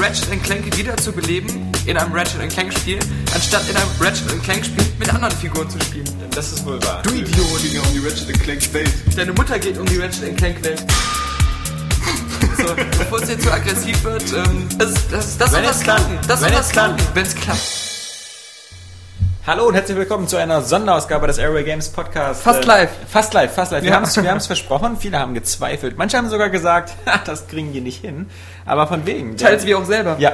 Ratchet Clank wieder zu beleben in einem Ratchet Clank Spiel, anstatt in einem Ratchet Clank Spiel mit anderen Figuren zu spielen. Das ist wohl wahr. Du Idiot! ja um die Ratchet Clank Welt. Deine Mutter geht um die Ratchet Clank Welt. So, bevor es jetzt zu aggressiv wird, ähm, das, das, das Wenn soll klappt. klappen. Das soll Wenn es klappt. klappen, wenn es klappt. Hallo und herzlich willkommen zu einer Sonderausgabe des Airway Games Podcast. Fast Äh, live. Fast live, fast live. Wir Ja. haben es wir versprochen, viele haben gezweifelt. Manche haben sogar gesagt, "Ha, das kriegen die nicht hin. Aber von wegen. Teils wir auch selber. Ja.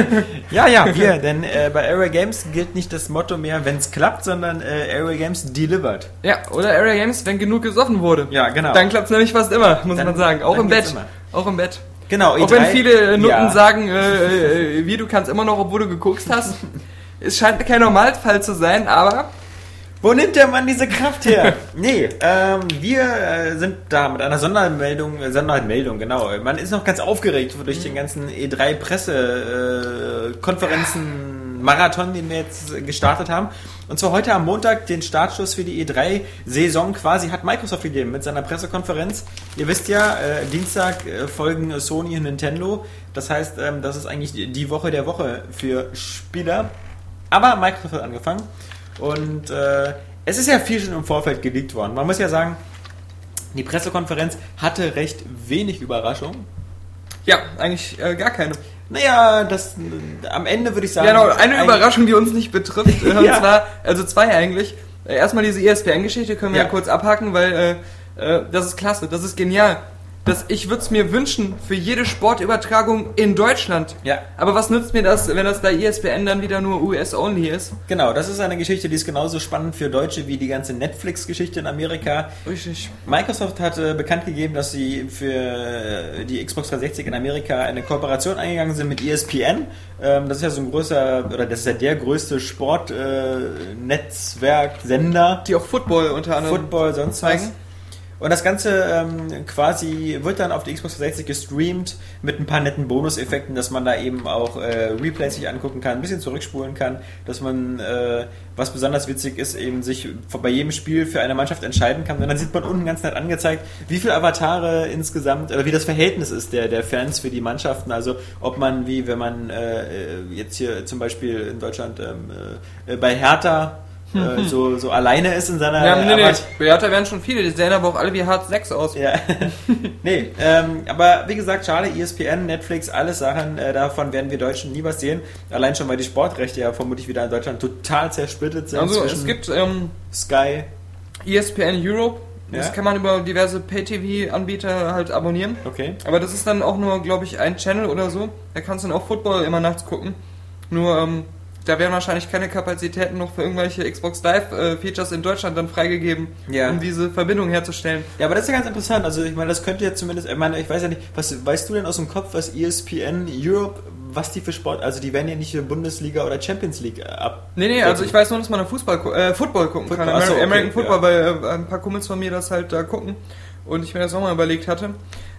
ja, ja, wir. Denn äh, bei Airway Games gilt nicht das Motto mehr, wenn es klappt, sondern äh, Airway Games delivered. Ja, oder Area Games, wenn genug gesoffen wurde. Ja, genau. Dann klappt es nämlich fast immer, muss Dann- man sagen. Auch im Bett. immer. Auch im Bett. Genau, Auch wenn E3 viele äh, Nutten ja. sagen, äh, äh, wie du kannst immer noch, obwohl du geguckt hast. Es scheint kein Normalfall zu sein, aber Wo nimmt der Mann diese Kraft her? nee, ähm, wir äh, sind da mit einer Sondermeldung, äh, Sondermeldung, genau. Man ist noch ganz aufgeregt durch den ganzen E3-Presse, äh, Marathon, den wir jetzt äh, gestartet haben. Und zwar heute am Montag den Startschuss für die E3-Saison quasi hat Microsoft gegeben mit seiner Pressekonferenz. Ihr wisst ja, äh, Dienstag äh, folgen Sony und Nintendo. Das heißt, ähm, das ist eigentlich die Woche der Woche für Spieler. Aber Microsoft hat angefangen. Und äh, es ist ja viel schon im Vorfeld geleakt worden. Man muss ja sagen, die Pressekonferenz hatte recht wenig Überraschung. ja, eigentlich äh, gar keine. Naja, das äh, am Ende würde ich sagen. Ja, genau, eine ein- Überraschung, die uns nicht betrifft. äh, Und Ja. zwar, also zwei eigentlich. Äh, Erstmal diese ESPN-Geschichte können wir ja. Ja. kurz abhaken, weil äh, äh, das ist klasse, das ist genial. Das, ich würde es mir wünschen für jede Sportübertragung in Deutschland. Ja. Aber was nützt mir das, wenn das bei E ESPN dann wieder nur US-only ist? Genau, das ist eine Geschichte, die ist genauso spannend für Deutsche wie die ganze Netflix-Geschichte in Amerika. Richtig. Microsoft hat äh, bekannt gegeben, dass sie für äh, die Xbox 360 in Amerika eine Kooperation eingegangen sind mit E ESPN. Ähm, das ist ja so ein großer, oder das ist ja der größte Sportnetzwerk-Sender. Die auch Football unter anderem. Football, sonst was. Und das Ganze ähm, quasi wird dann auf die Xbox 360 gestreamt mit ein paar netten Bonuseffekten, dass man da eben auch äh, Replays sich angucken kann, ein bisschen zurückspulen kann, dass man, äh, was besonders witzig ist, eben sich bei jedem Spiel für eine Mannschaft entscheiden kann. Und dann sieht man unten ganz nett angezeigt, wie viele Avatare insgesamt, oder wie das Verhältnis ist der, der Fans für die Mannschaften. Also ob man, wie wenn man äh, jetzt hier zum Beispiel in Deutschland ähm, äh, bei Hertha äh, so, so alleine ist in seiner Ja, nee, nee. Avat- Beata werden schon viele, die sehen aber auch alle wie Hard 6 aus. ja. nee, ähm, aber wie gesagt, schade, ESPN, Netflix, alles Sachen, äh, davon werden wir Deutschen nie was sehen. Allein schon, weil die Sportrechte ja vermutlich wieder in Deutschland total zersplittet sind. Also es gibt ähm, Sky. ESPN Europe, das Ja. kann man über diverse Pay-TV-Anbieter halt abonnieren. Okay. Aber das ist dann auch nur, glaube ich, ein Channel oder so. Da kannst du dann auch Football immer nachts gucken. Nur, ähm, da werden wahrscheinlich keine Kapazitäten noch für irgendwelche Xbox Live-Features in Deutschland dann freigegeben, Ja. um diese Verbindung herzustellen. Ja, aber das ist ja ganz interessant. Also ich meine, das könnte ja zumindest, ich meine, ich weiß ja nicht, was weißt du denn aus dem Kopf, was ESPN Europe, was die für Sport, also die werden ja nicht Bundesliga oder Champions League äh, ab. Nee, nee, also ich weiß nur, dass man Fußball, äh, Football gucken Football, kann. ach so, Ameri- okay, American Football, ja. weil äh, ein paar Kumpels von mir das halt da gucken und ich mir das auch mal überlegt hatte.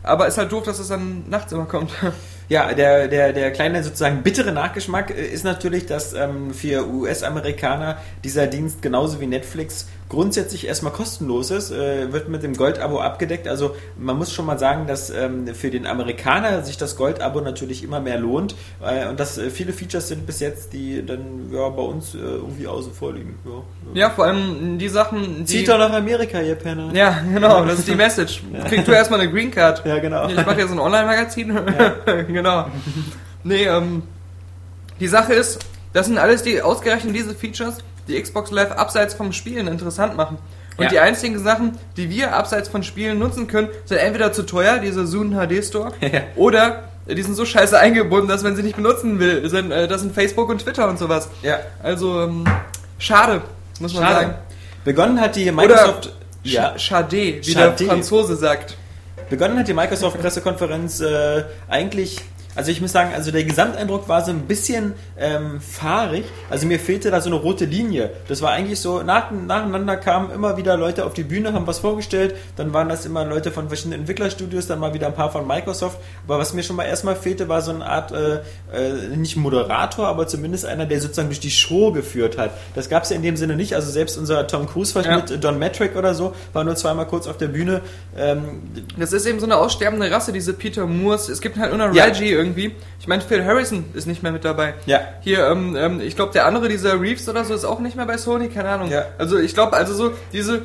Aber ist halt doof, dass es dann nachts immer kommt. Ja, der, der, der kleine sozusagen bittere Nachgeschmack äh, ist natürlich, dass ähm, für US-Amerikaner dieser Dienst genauso wie Netflix grundsätzlich erstmal kostenlos ist, äh, wird mit dem Gold-Abo abgedeckt. Also man muss schon mal sagen, dass ähm, für den Amerikaner sich das Gold-Abo natürlich immer mehr lohnt äh, und dass äh, viele Features sind bis jetzt, die dann ja, bei uns äh, irgendwie außen vor liegen. Ja, ja, vor allem die Sachen, die... Zieht doch nach Amerika, ihr Penner. Ja, genau, das ist die Message. Kriegst du erstmal eine Green Card. Ja, genau. Ich mache jetzt ein Online-Magazin. genau. Nee, ähm, die Sache ist, das sind alles die, ausgerechnet diese Features, die Xbox Live abseits vom Spielen interessant machen. Und Ja. die einzigen Sachen, die wir abseits von Spielen nutzen können, sind entweder zu teuer, diese Zoom HD Store, Ja. oder äh, die sind so scheiße eingebunden, dass man sie nicht benutzen will. Sind, äh, das sind Facebook und Twitter und sowas. Ja. Also, ähm, schade, muss man Schade. sagen. Begonnen hat die Oder Microsoft. ja. Sch- Schade, wie Schade. der Franzose sagt. Begonnen hat die Microsoft-Pressekonferenz äh, eigentlich, also ich muss sagen, also der Gesamteindruck war so ein bisschen ähm, fahrig. Also mir fehlte da so eine rote Linie. Das war eigentlich so, nach, nacheinander kamen immer wieder Leute auf die Bühne, haben was vorgestellt, dann waren das immer Leute von verschiedenen Entwicklerstudios, dann mal wieder ein paar von Microsoft. Aber was mir schon mal erstmal fehlte, war so eine Art, äh, äh, nicht Moderator, aber zumindest einer, der sozusagen durch die Show geführt hat. Das gab es ja in dem Sinne nicht. Also selbst unser Tom Cruise-Verschnitt, Ja. Don Metric oder so, war nur zweimal kurz auf der Bühne. Ähm, Das ist eben so eine aussterbende Rasse, diese Peter Moores. Es gibt halt nur noch Ja. Irgendwie. Ich meine, Phil Harrison ist nicht mehr mit dabei. Ja. Hier, ähm, ähm, ich glaube, der andere, dieser Reeves oder so, ist auch nicht mehr bei Sony, keine Ahnung. Ja. Also ich glaube, also so diese,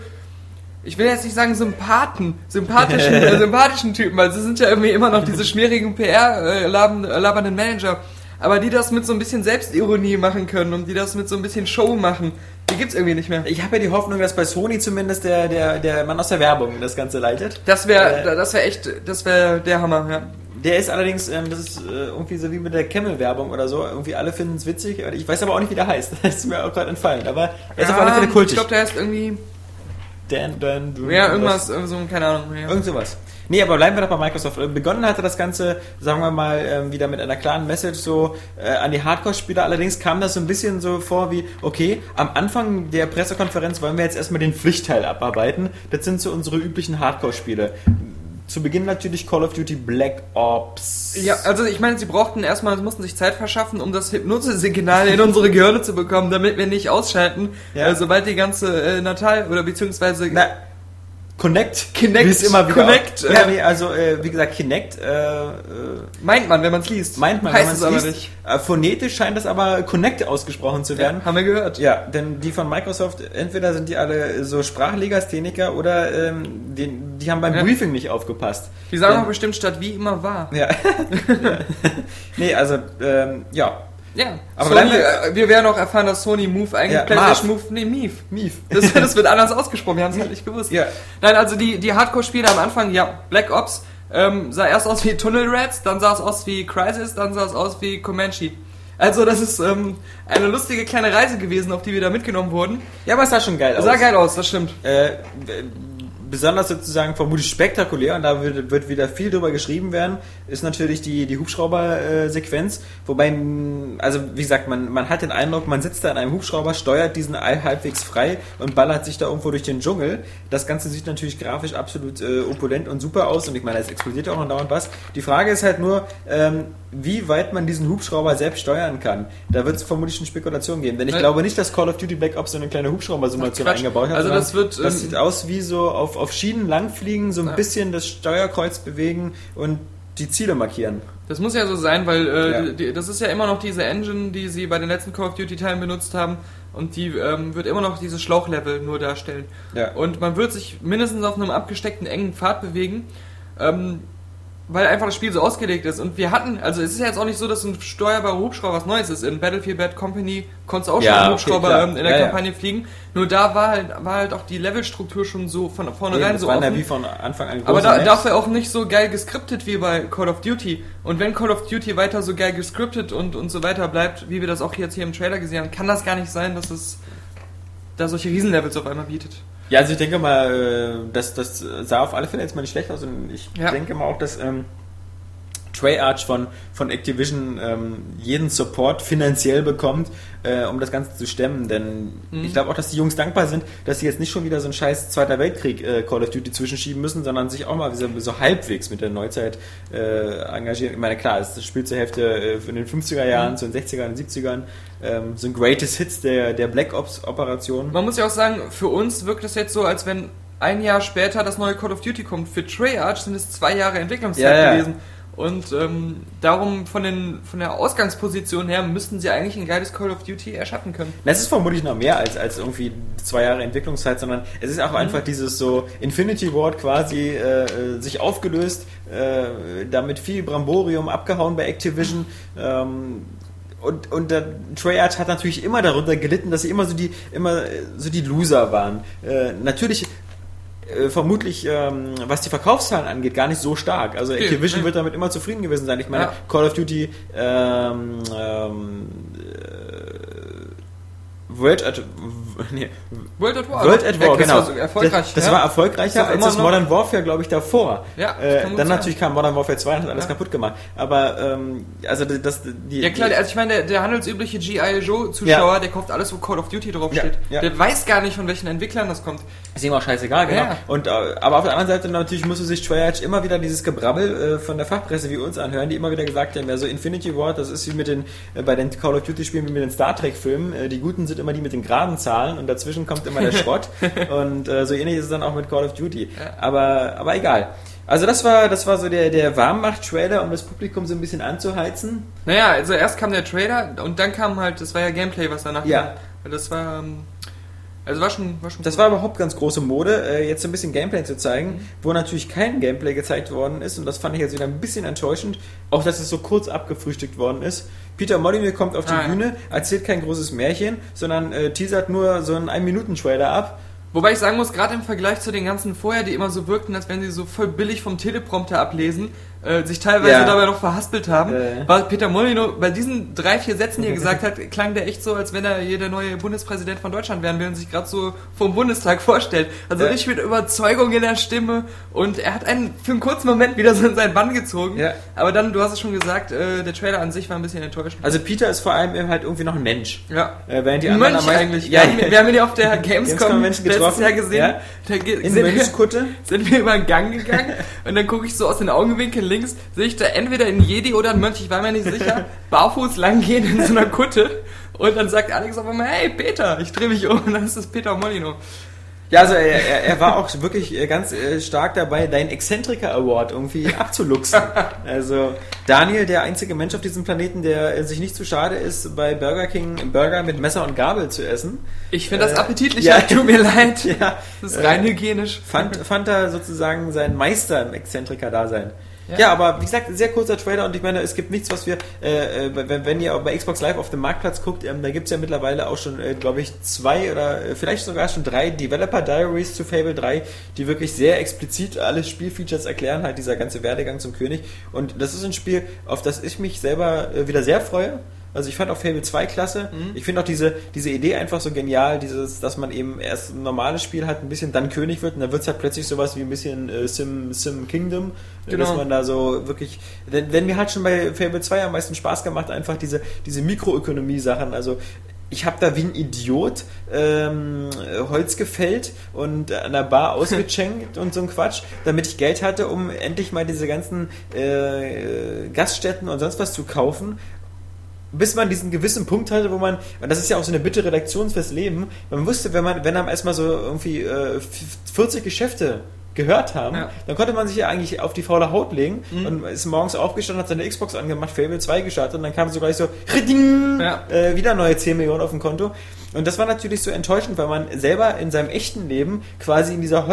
ich will jetzt nicht sagen Sympathen, sympathischen, äh, sympathischen Typen, weil sie sind ja irgendwie immer noch diese schmierigen PR-labernden Manager. Aber die das mit so ein bisschen Selbstironie machen können und die das mit so ein bisschen Show machen, die gibt's irgendwie nicht mehr. Ich habe ja die Hoffnung, dass bei Sony zumindest der, der, der Mann aus der Werbung das Ganze leitet. Das wäre, Äh, das wäre echt, das wäre der Hammer, ja. Der ist allerdings, ähm, das ist äh, irgendwie so wie mit der Camel-Werbung oder so. Irgendwie alle finden es witzig. Ich weiß aber auch nicht, wie der heißt. Das ist mir auch gerade entfallen. Aber er ist auf alle Fälle Ich kultig. glaube, der heißt irgendwie, Dan, Dan, Dan, ja, irgendwas, äh, so, keine Ahnung. Ja. Irgend sowas. Nee, aber bleiben wir doch bei Microsoft. Äh, Begonnen hatte das Ganze, sagen wir mal, ähm, wieder mit einer klaren Message so äh, an die Hardcore-Spieler. Allerdings kam das so ein bisschen so vor wie, okay, am Anfang der Pressekonferenz wollen wir jetzt erstmal den Pflichtteil abarbeiten. Das sind so unsere üblichen Hardcore-Spiele. Zu Beginn natürlich Call of Duty Black Ops. Ja, also ich meine, sie brauchten erstmal, sie mussten sich Zeit verschaffen, um das Hypnosesignal in unsere Gehirne zu bekommen, damit wir nicht ausschalten, Ja. äh, sobald die ganze äh, Natal oder beziehungsweise Na, Connect. Wie es immer wieder Connect, Auch, ja, äh, nee, also äh, wie gesagt, Kinect äh, äh, meint man, wenn man es liest. meint man, heißt wenn es man's aber liest. Äh, phonetisch scheint das aber Connect ausgesprochen zu werden. Ja, haben wir gehört. Ja, denn die von Microsoft, entweder sind die alle so Sprachlegastheniker oder ähm, die, die haben beim Ja. Briefing nicht aufgepasst. Die sagen Denn- auch bestimmt statt wie immer war. Ja. nee, also, ähm, ja. Ja, Aber Sony, wir- äh, wir werden auch erfahren, dass Sony Move eigentlich Ja, PlayStation. Move, nee, Mief. Mief. Das, das wird anders ausgesprochen, wir haben es halt nicht gewusst. Ja. Nein, also die, die Hardcore-Spiele am Anfang, ja, Black Ops, ähm, sah erst aus wie Tunnel Rats, dann sah es aus wie Crisis, dann sah es aus wie Comanche. Also das ist ähm, eine lustige kleine Reise gewesen, auf die wir da mitgenommen wurden. Ja, aber es sah schon geil aus. Sah geil aus, das stimmt. Äh, besonders sozusagen vermutlich spektakulär und da wird, wird wieder viel drüber geschrieben werden, ist natürlich die, die Hubschrauber-Sequenz. Wobei, also wie gesagt, man, man hat den Eindruck, man sitzt da in einem Hubschrauber, steuert diesen All halbwegs frei und ballert sich da irgendwo durch den Dschungel. Das Ganze sieht natürlich grafisch absolut äh, opulent und super aus und ich meine, es explodiert ja auch noch dauernd was. Die Frage ist halt nur, ähm, wie weit man diesen Hubschrauber selbst steuern kann. Da wird es vermutlich eine Spekulation geben, denn ich Weil- glaube nicht, dass Call of Duty Black Ops so eine kleine Hubschrauber-Simulation eingebaut hat. Also das wird, das ähm, sieht aus wie so auf, auf Schienen langfliegen, so ein Ja. bisschen das Steuerkreuz bewegen und die Ziele markieren. Das muss ja so sein, weil äh, Ja. die, das ist ja immer noch diese Engine, die sie bei den letzten Call of Duty Teilen benutzt haben und die ähm, wird immer noch dieses Schlauchlevel nur darstellen. Ja. Und man wird sich mindestens auf einem abgesteckten engen Pfad bewegen, ähm, weil einfach das Spiel so ausgelegt ist. Und wir hatten, also es ist ja jetzt auch nicht so, dass ein steuerbarer Hubschrauber was Neues ist. In Battlefield Bad Company konntest du auch schon Ja, einen okay, Hubschrauber klar. ähm, in der Ja, ja. Kampagne fliegen. Nur da war halt, war halt auch die Levelstruktur schon so von vornherein das so ja offen. wie von Anfang an Aber da, dafür auch nicht so geil geskriptet wie bei Call of Duty. Und wenn Call of Duty weiter so geil geskriptet und, und so weiter bleibt, wie wir das auch jetzt hier im Trailer gesehen haben, kann das gar nicht sein, dass es da solche Riesenlevels auf einmal bietet. Ja, also ich denke mal, äh, das, das sah auf alle Fälle jetzt mal nicht schlecht aus und ich Ja. denke mal auch, dass ähm, Treyarch von, von Activision ähm, jeden Support finanziell bekommt, äh, um das Ganze zu stemmen. Denn Mhm. ich glaube auch, dass die Jungs dankbar sind, dass sie jetzt nicht schon wieder so einen scheiß Zweiter Weltkrieg äh, Call of Duty zwischenschieben müssen, sondern sich auch mal so, so halbwegs mit der Neuzeit äh, engagieren. Ich meine, klar, es spielt zur Hälfte äh, in den 50er Jahren, Mhm. zu den 60ern, und 70ern. Ähm, so ein Greatest Hits der, der Black Ops Operation. Man muss ja auch sagen, für uns wirkt es jetzt so, als wenn ein Jahr später das neue Call of Duty kommt. Für Treyarch sind es zwei Jahre Entwicklungszeit Ja, ja. gewesen. Und ähm, darum von, den, von der Ausgangsposition her müssten sie eigentlich ein geiles Call of Duty erschaffen können. Das ist vermutlich noch mehr als, als irgendwie zwei Jahre Entwicklungszeit, sondern es ist auch Mhm. einfach dieses so Infinity Ward quasi äh, äh, sich aufgelöst, äh, damit viel Bramborium abgehauen bei Activision. Ähm, und, und der Treyarch hat natürlich immer darunter gelitten, dass sie immer so die, immer äh, so die Loser waren. Äh, natürlich äh, vermutlich, ähm, was die Verkaufszahlen angeht, gar nicht so stark. Also Activision ja. wird damit immer zufrieden gewesen sein. Ich meine, Ja. Call of Duty ähm, ähm, äh, World at, nee, World at War. World at War, Ja, das genau. war erfolgreich. Das, das ja. war erfolgreicher doch als das Modern Warfare, glaube ich, davor. Ja, das äh, dann sein. natürlich kam Modern Warfare 2 und hat alles Ja. kaputt gemacht. Aber ähm, also das, das die, Ja klar, also ich meine, der, der handelsübliche G.I. Joe-Zuschauer, der kauft alles, wo Call of Duty Ja, draufsteht. ja. Der weiß gar nicht, von welchen Entwicklern das kommt. Ist ihm auch scheißegal, genau. Ja. Und, äh, aber auf der anderen Seite natürlich musste sich Treyarch immer wieder dieses Gebrabbel äh, von der Fachpresse wie uns anhören, die immer wieder gesagt haben, ja so Infinity Ward, das ist wie mit den, äh, bei den Call of Duty Spielen wie mit den Star Trek Filmen, äh, die Guten sind immer die mit den geraden Zahlen und dazwischen kommt immer der Schrott und äh, so ähnlich ist es dann auch mit Call of Duty. Aber, aber egal. Also das war, das war so der, der Warmmacht-Trailer, um das Publikum so ein bisschen anzuheizen. Naja, also erst kam der Trailer und dann kam halt, das war ja Gameplay, was danach Ja. kam. Das war, ähm, also war schon, war schon Das war überhaupt ganz große Mode, äh, jetzt ein bisschen Gameplay zu zeigen, wo natürlich kein Gameplay gezeigt worden ist und das fand ich jetzt wieder ein bisschen enttäuschend, auch dass es so kurz abgefrühstückt worden ist. Peter Molyneux kommt auf die Ah. Bühne, erzählt kein großes Märchen, sondern äh, teasert nur so einen 1-Minuten-Trailer ab. Wobei ich sagen muss, gerade im Vergleich zu den ganzen vorher, die immer so wirkten, als wenn sie so voll billig vom Teleprompter ablesen, äh, sich teilweise Ja. dabei noch verhaspelt haben, Äh. war Peter Molyneux bei diesen drei, vier Sätzen, die er gesagt hat, klang der echt so, als wenn er hier der neue Bundespräsident von Deutschland werden will und sich gerade so vom Bundestag vorstellt. Also Ja. richtig mit Überzeugung in der Stimme und er hat einen für einen kurzen Moment wieder so in seinen Bann gezogen. Ja. Aber dann, du hast es schon gesagt, äh, der Trailer an sich war ein bisschen enttäuschend. Also Peter ist vor allem eben halt irgendwie noch ein Mensch. ja. Äh, während die Ein anderen Mönch eigentlich. Ja, wir, haben, wir haben ihn ja auf der Gamescom Menschen letztes. Jahr gesehen. Ja. Da ge- in sind, wir, sind wir über den Gang gegangen und dann gucke ich so aus den Augenwinkeln links, sehe ich da entweder ein Jedi oder ein Mönch, ich war mir nicht sicher, barfuß langgehen in so einer Kutte und dann sagt Alex auf einmal, hey Peter, ich drehe mich um und dann ist das Peter Molyneux. Ja, also er, er, er war auch wirklich äh, ganz äh, stark dabei, deinen Exzentriker Award irgendwie abzuluxen. Also Daniel, der einzige Mensch auf diesem Planeten, der äh, sich nicht zu schade ist, bei Burger King Burger mit Messer und Gabel zu essen. Ich finde das Äh, appetitlich, ja. tut mir leid. Ja, Das ist rein hygienisch. fand, fand er sozusagen seinen Meister im Exzentriker-Dasein. Ja. Ja. aber wie gesagt, sehr kurzer Trailer und ich meine, es gibt nichts, was wir, äh, äh, wenn, wenn ihr bei Xbox Live auf dem Marktplatz guckt, ähm, da gibt's ja mittlerweile auch schon, äh, glaube ich, zwei oder äh, vielleicht sogar schon drei Developer Diaries zu Fable 3, die wirklich sehr explizit alle Spielfeatures erklären, halt dieser ganze Werdegang zum König. Und das ist ein Spiel, auf das ich mich selber äh, wieder sehr freue. Also ich fand auch Fable 2 klasse. Ich finde auch diese, diese Idee einfach so genial, dieses, dass man eben erst ein normales Spiel hat, ein bisschen dann König wird und dann wird es halt plötzlich sowas wie ein bisschen äh, Sim, Sim Kingdom, äh, Genau. dass man da so wirklich, denn, denn mir hat schon bei Fable 2 am meisten Spaß gemacht, einfach diese, diese Mikroökonomie-Sachen, also ich habe da wie ein Idiot ähm, Holz gefällt und an der Bar ausgecheckt und so ein Quatsch, damit ich Geld hatte, um endlich mal diese ganzen äh, Gaststätten und sonst was zu kaufen bis man diesen gewissen Punkt hatte, wo man, und das ist ja auch so eine bittere Redaktion fürs Leben, man wusste, wenn man, wenn einem erstmal so irgendwie äh, 40 Geschäfte gehört haben, Ja. dann konnte man sich ja eigentlich auf die faule Haut legen und ist morgens aufgestanden, hat seine Xbox angemacht, Fable 2 gestartet und dann kam so gleich so, Riding, Ja. äh, wieder neue 10 Millionen auf dem Konto. Und das war natürlich so enttäuschend, weil man selber in seinem echten Leben quasi in dieser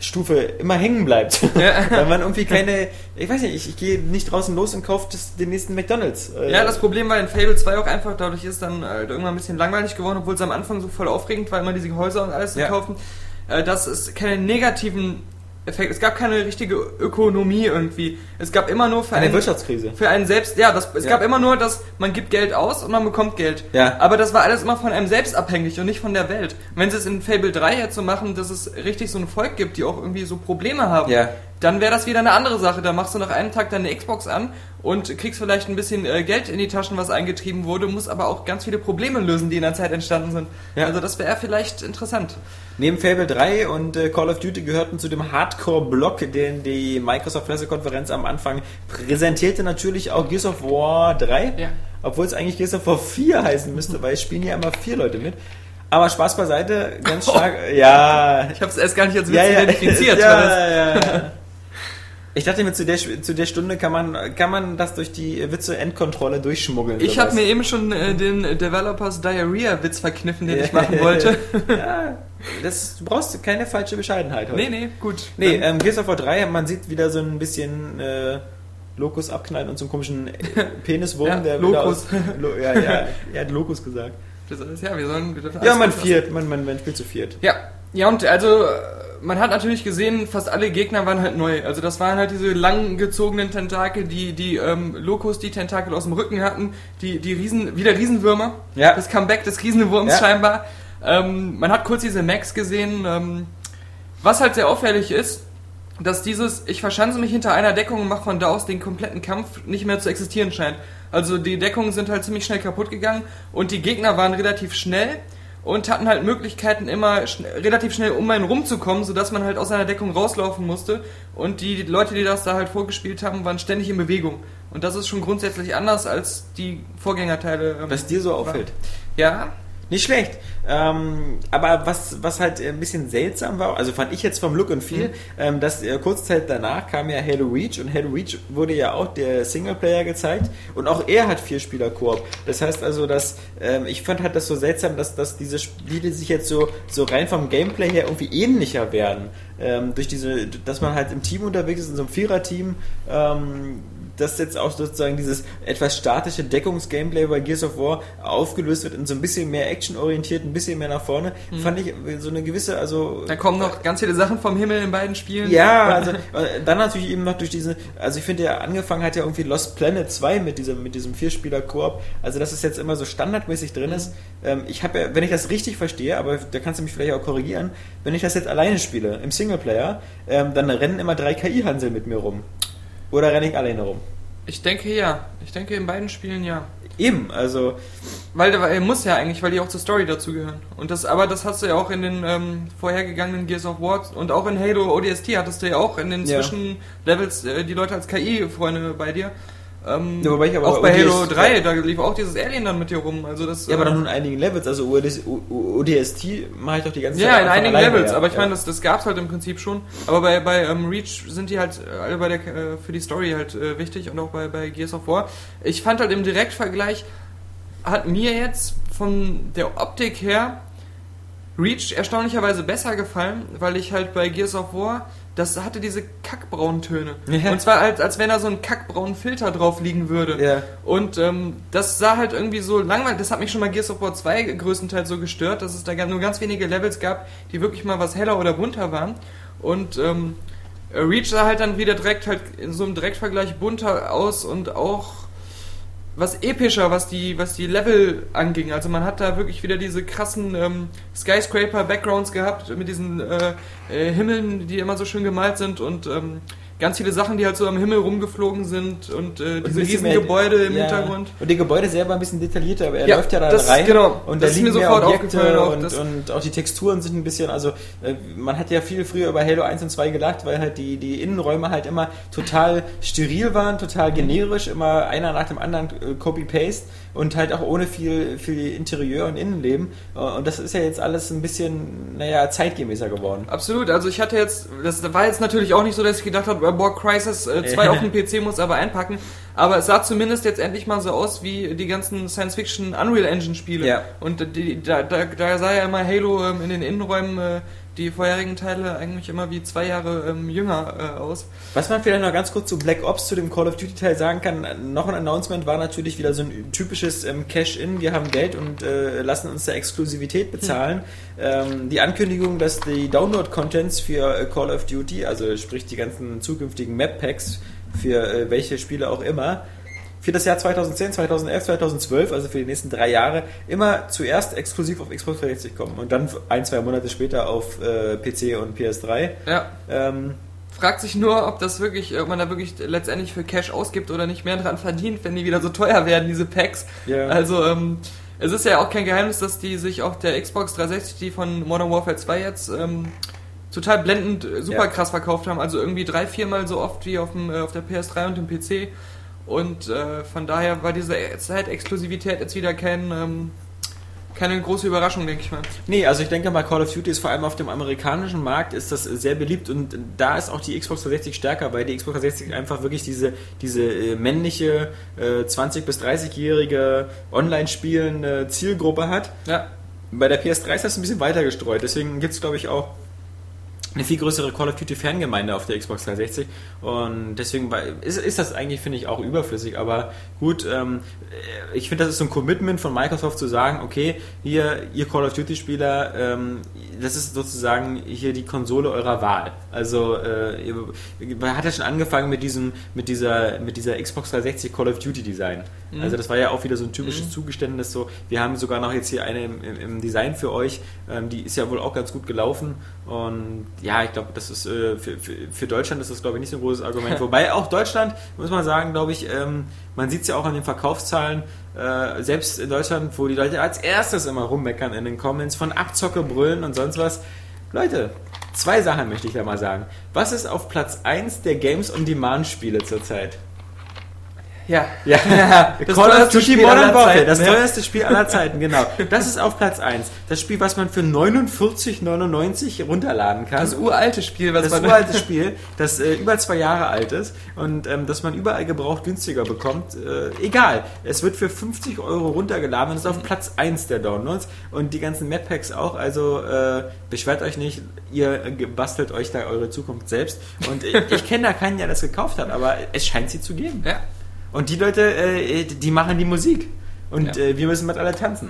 Holzhacker-Stufe immer hängen bleibt. Ja. weil man irgendwie keine, ich weiß nicht, ich, ich gehe nicht draußen los und kaufe das- den nächsten McDonalds. Äh, Ja, das Problem war in Fable 2 auch einfach, dadurch ist dann äh, irgendwann ein bisschen langweilig geworden, obwohl es am Anfang so voll aufregend war, immer diese Häuser und alles zu Ja. kaufen, äh, dass es keine negativen Effekte, es gab keine richtige Ökonomie irgendwie. Es gab immer nur für eine einen, Wirtschaftskrise. für einen selbst, ja, das, es Ja. gab immer nur, dass man gibt Geld aus und man bekommt Geld. Ja. Aber das war alles immer von einem selbst abhängig und nicht von der Welt. Und wenn sie es in Fable 3 jetzt so machen, dass es richtig so ein Volk gibt, die auch irgendwie so Probleme haben, Ja. dann wäre das wieder eine andere Sache. Da machst du nach einem Tag deine Xbox an und kriegst vielleicht ein bisschen äh, Geld in die Taschen, was eingetrieben wurde, musst aber auch ganz viele Probleme lösen, die in der Zeit entstanden sind. Ja. Also das wäre vielleicht interessant. Neben Fable 3 und äh, Call of Duty gehörten zu dem Hardcore-Block, den die Microsoft Pressekonferenz am Anfang präsentierte, natürlich auch Gears of War 3. Ja. Obwohl es eigentlich Gears of War 4 heißen müsste, weil es spielen ja immer vier Leute mit. Aber Spaß beiseite, ganz stark. Ja, Ich habe es erst gar nicht als Witz ja, ja, identifiziert. ja, ja, ja. Ich dachte mir, zu der, zu der Stunde kann man, kann man das durch die Witze-Endkontrolle durchschmuggeln. ich habe mir eben schon äh, den Developers Diarrhea-Witz verkniffen, den ich machen wollte. ja, das, du brauchst keine falsche Bescheidenheit heute. nee, nee, gut. Nee, ähm, Gears of War 3, man sieht wieder so ein bisschen, äh, Locus abknallen und so einen komischen äh, Peniswurm, Ja, der aus, Lo, ja, ja, er hat Locus gesagt. Das ist, ja, wir sollen. Wir Ja, man viert, man, man, man spielt zu viert. Ja, ja und also man hat natürlich gesehen, fast alle Gegner waren halt neu. Also das waren halt diese langgezogenen Tentakel, die die ähm, Locus die Tentakel aus dem Rücken hatten, die die Riesen wieder Riesenwürmer. Ja. Das Comeback des Riesenwurms Ja. scheinbar. Ähm, man hat kurz diese Max gesehen. Ähm, was halt sehr auffällig ist, dass dieses ich verschanze mich hinter einer Deckung und mache von da aus den kompletten Kampf nicht mehr zu existieren scheint. Also die Deckungen sind halt ziemlich schnell kaputt gegangen und die Gegner waren relativ schnell und hatten halt Möglichkeiten immer schn relativ schnell um einen rumzukommen, sodass man halt aus seiner Deckung rauslaufen musste und die Leute, die das da halt vorgespielt haben, waren ständig in Bewegung. Und das ist schon grundsätzlich anders als die Vorgängerteile. ähm, Was dir so auffällt. Ja, Nicht schlecht. Ähm, aber was, was halt ein bisschen seltsam war, also fand ich jetzt vom Look und Feel, ähm, dass äh, kurze Zeit danach kam ja Halo Reach und Halo Reach wurde ja auch der Singleplayer gezeigt und auch er hat vier Spieler Koop. Das heißt also, dass ähm, ich fand halt das so seltsam, dass, dass diese Spiele sich jetzt so, so rein vom Gameplay her irgendwie ähnlicher werden. Ähm, durch diese, dass man halt im Team unterwegs ist, in so einem Viererteam, ähm, dass jetzt auch sozusagen dieses etwas statische Deckungsgameplay bei Gears of War aufgelöst wird in so ein bisschen mehr actionorientiert, ein bisschen mehr nach vorne, fand ich so eine gewisse, also da kommen noch ganz viele Sachen vom Himmel in beiden Spielen. ja, also äh, dann natürlich eben noch durch diese, also ich finde ja angefangen hat ja irgendwie Lost Planet 2 mit diesem mit diesem Vierspieler Koop, also dass es jetzt immer so standardmäßig drin ist. Ähm, ich habe ja, wenn ich das richtig verstehe, aber da kannst du mich vielleicht auch korrigieren, wenn ich das jetzt alleine spiele im Singleplayer, ähm, dann rennen immer drei KI-Hansel mit mir rum. Oder renne ich alleine rum? Ich denke ja. Ich denke in beiden Spielen ja. Eben, also Weil, er muss ja eigentlich, weil die auch zur Story dazugehören. Und das, aber das hast du ja auch in den ähm, vorhergegangenen Gears of War und auch in Halo ODST hattest du ja auch in den Ja. Zwischenlevels äh, die Leute als KI-Freunde bei dir. Ähm, Ja, wobei ich aber auch bei ODS Halo 3, da lief auch dieses Alien dann mit dir rum. Also das, Ja, aber äh, dann nur in einigen Levels. Also ODS, ODST mache ich doch die ganze Ja, Zeit. in einfach einigen Levels, ja. aber ich Ja. meine, das, das gab's halt im Prinzip schon. Aber bei, bei ähm, Reach sind die halt äh, alle bei der, äh, für die Story halt äh, wichtig und auch bei, bei Gears of War. Ich fand halt im Direktvergleich, hat mir jetzt von der Optik her Reach erstaunlicherweise besser gefallen, weil ich halt bei Gears of War, das hatte diese kackbraunen Töne. Ja. Und zwar als, als wenn da so ein kackbraunen Filter drauf liegen würde. Ja. Und ähm, das sah halt irgendwie so langweilig, das hat mich schon mal Gears of War 2 größtenteils so gestört, dass es da nur ganz wenige Levels gab, die wirklich mal was heller oder bunter waren. Und ähm, äh, Reach sah halt dann wieder direkt halt in so einem Direktvergleich bunter aus und auch was epischer, was die, was die Level anging. Also man hat da wirklich wieder diese krassen ähm, Skyscraper-Backgrounds gehabt mit diesen äh, äh, Himmeln, die immer so schön gemalt sind und ähm, ganz viele Sachen, die halt so am Himmel rumgeflogen sind und äh, Und diese riesen mehr- Gebäude im ja. Hintergrund. Und die Gebäude selber ein bisschen detaillierter, aber er Ja, läuft ja da das- rein genau. und Das da ist mir sofort Objekte aufgefallen auch, und, und auch die Texturen sind ein bisschen, also äh, man hat ja viel früher über Halo 1 und 2 gelacht, weil halt die, die Innenräume halt immer total steril waren, total generisch, immer einer nach dem anderen äh, Copy-Paste und halt auch ohne viel, viel Interieur und Innenleben. Äh, Und das ist ja jetzt alles ein bisschen, naja, zeitgemäßer geworden. Absolut, also ich hatte jetzt, das war jetzt natürlich auch nicht so, dass ich gedacht habe, boah, Crisis äh, 2 auf dem PC muss aber einpacken, aber es sah zumindest jetzt endlich mal so aus wie die ganzen Science-Fiction Unreal Engine Spiele. Ja. Und die, da, da, da sah ja immer Halo ähm, in den Innenräumen äh, die vorherigen Teile eigentlich immer wie zwei Jahre ähm, jünger äh, aus. Was man vielleicht noch ganz kurz zu Black Ops, zu dem Call of Duty Teil sagen kann, noch ein Announcement war natürlich wieder so ein typisches ähm, Cash-In, wir haben Geld und äh, lassen uns da Exklusivität bezahlen. Ähm, die Ankündigung, dass die Download-Contents für äh, Call of Duty, also sprich die ganzen zukünftigen Map-Packs für äh, welche Spiele auch immer, für das Jahr 2010, 2011, 2012, also für die nächsten drei Jahre, immer zuerst exklusiv auf Xbox 360 kommen und dann ein, zwei Monate später auf äh, PC und PS3. Ja. Ähm, Fragt sich nur, ob das wirklich, ob man da wirklich letztendlich für Cash ausgibt oder nicht mehr dran verdient, wenn die wieder so teuer werden, diese Packs. Ja. Also, ähm, es ist ja auch kein Geheimnis, dass die sich auch der Xbox 360, die von Modern Warfare 2 jetzt, ähm, total blendend äh, super Ja. krass verkauft haben. Also irgendwie drei, viermal so oft wie auf, dem, äh, auf der PS3 und dem PC. Und äh, von daher war diese Zeitexklusivität jetzt wieder kein, ähm, keine große Überraschung, denke ich mal. Nee, also ich denke mal, Call of Duty ist vor allem auf dem amerikanischen Markt ist das sehr beliebt und da ist auch die Xbox 360 stärker, weil die Xbox 360 einfach wirklich diese, diese äh, männliche äh, 20- bis 30-jährige online spielende Zielgruppe hat. Ja. Bei der PS3 ist das ein bisschen weiter gestreut, deswegen gibt es glaube ich auch eine viel größere Call of Duty Fangemeinde auf der Xbox 360 und deswegen ist, ist das eigentlich, finde ich, auch überflüssig, aber gut, ähm, ich finde, das ist so ein Commitment von Microsoft zu sagen, okay, hier, ihr Call of Duty Spieler, ähm, das ist sozusagen hier die Konsole eurer Wahl. Also, äh, man hat ja schon angefangen mit diesem, mit dieser, mit dieser Xbox 360 Call of Duty Design. Mhm. Also, das war ja auch wieder so ein typisches Zugeständnis, so, wir haben sogar noch jetzt hier eine im, im, im Design für euch, ähm, die ist ja wohl auch ganz gut gelaufen und ja, ich glaube, das ist äh, für, für, für Deutschland ist das glaube ich nicht so ein großes Argument. Wobei auch Deutschland, muss man sagen, glaube ich, ähm, man sieht es ja auch an den Verkaufszahlen, äh, selbst in Deutschland, wo die Leute als erstes immer rummeckern in den Comments von Abzocke, Brüllen und sonst was. Leute, zwei Sachen möchte ich da mal sagen. Was ist auf Platz 1 der Games on Demand Spiele zurzeit? Ja. Ja, Das Call of teuerste Duty Spiel Modern aller Warfare, Zeiten, das ja. teuerste Spiel aller Zeiten, genau. Das ist auf Platz 1. Das Spiel, was man für 49,99 runterladen kann. Das uralte Spiel, was das uralte Spiel, das äh, über zwei Jahre alt ist und ähm, das man überall gebraucht günstiger bekommt. Äh, egal, es wird für 50 Euro runtergeladen und ist auf Platz 1 der Downloads und die ganzen Map Packs auch. Also äh, beschwert euch nicht, ihr äh, bastelt euch da eure Zukunft selbst. Und ich, ich kenne da keinen, der das gekauft hat, aber es scheint sie zu geben. Ja. Und die Leute, äh, die machen die Musik. Und Ja. äh, wir müssen mit alle tanzen.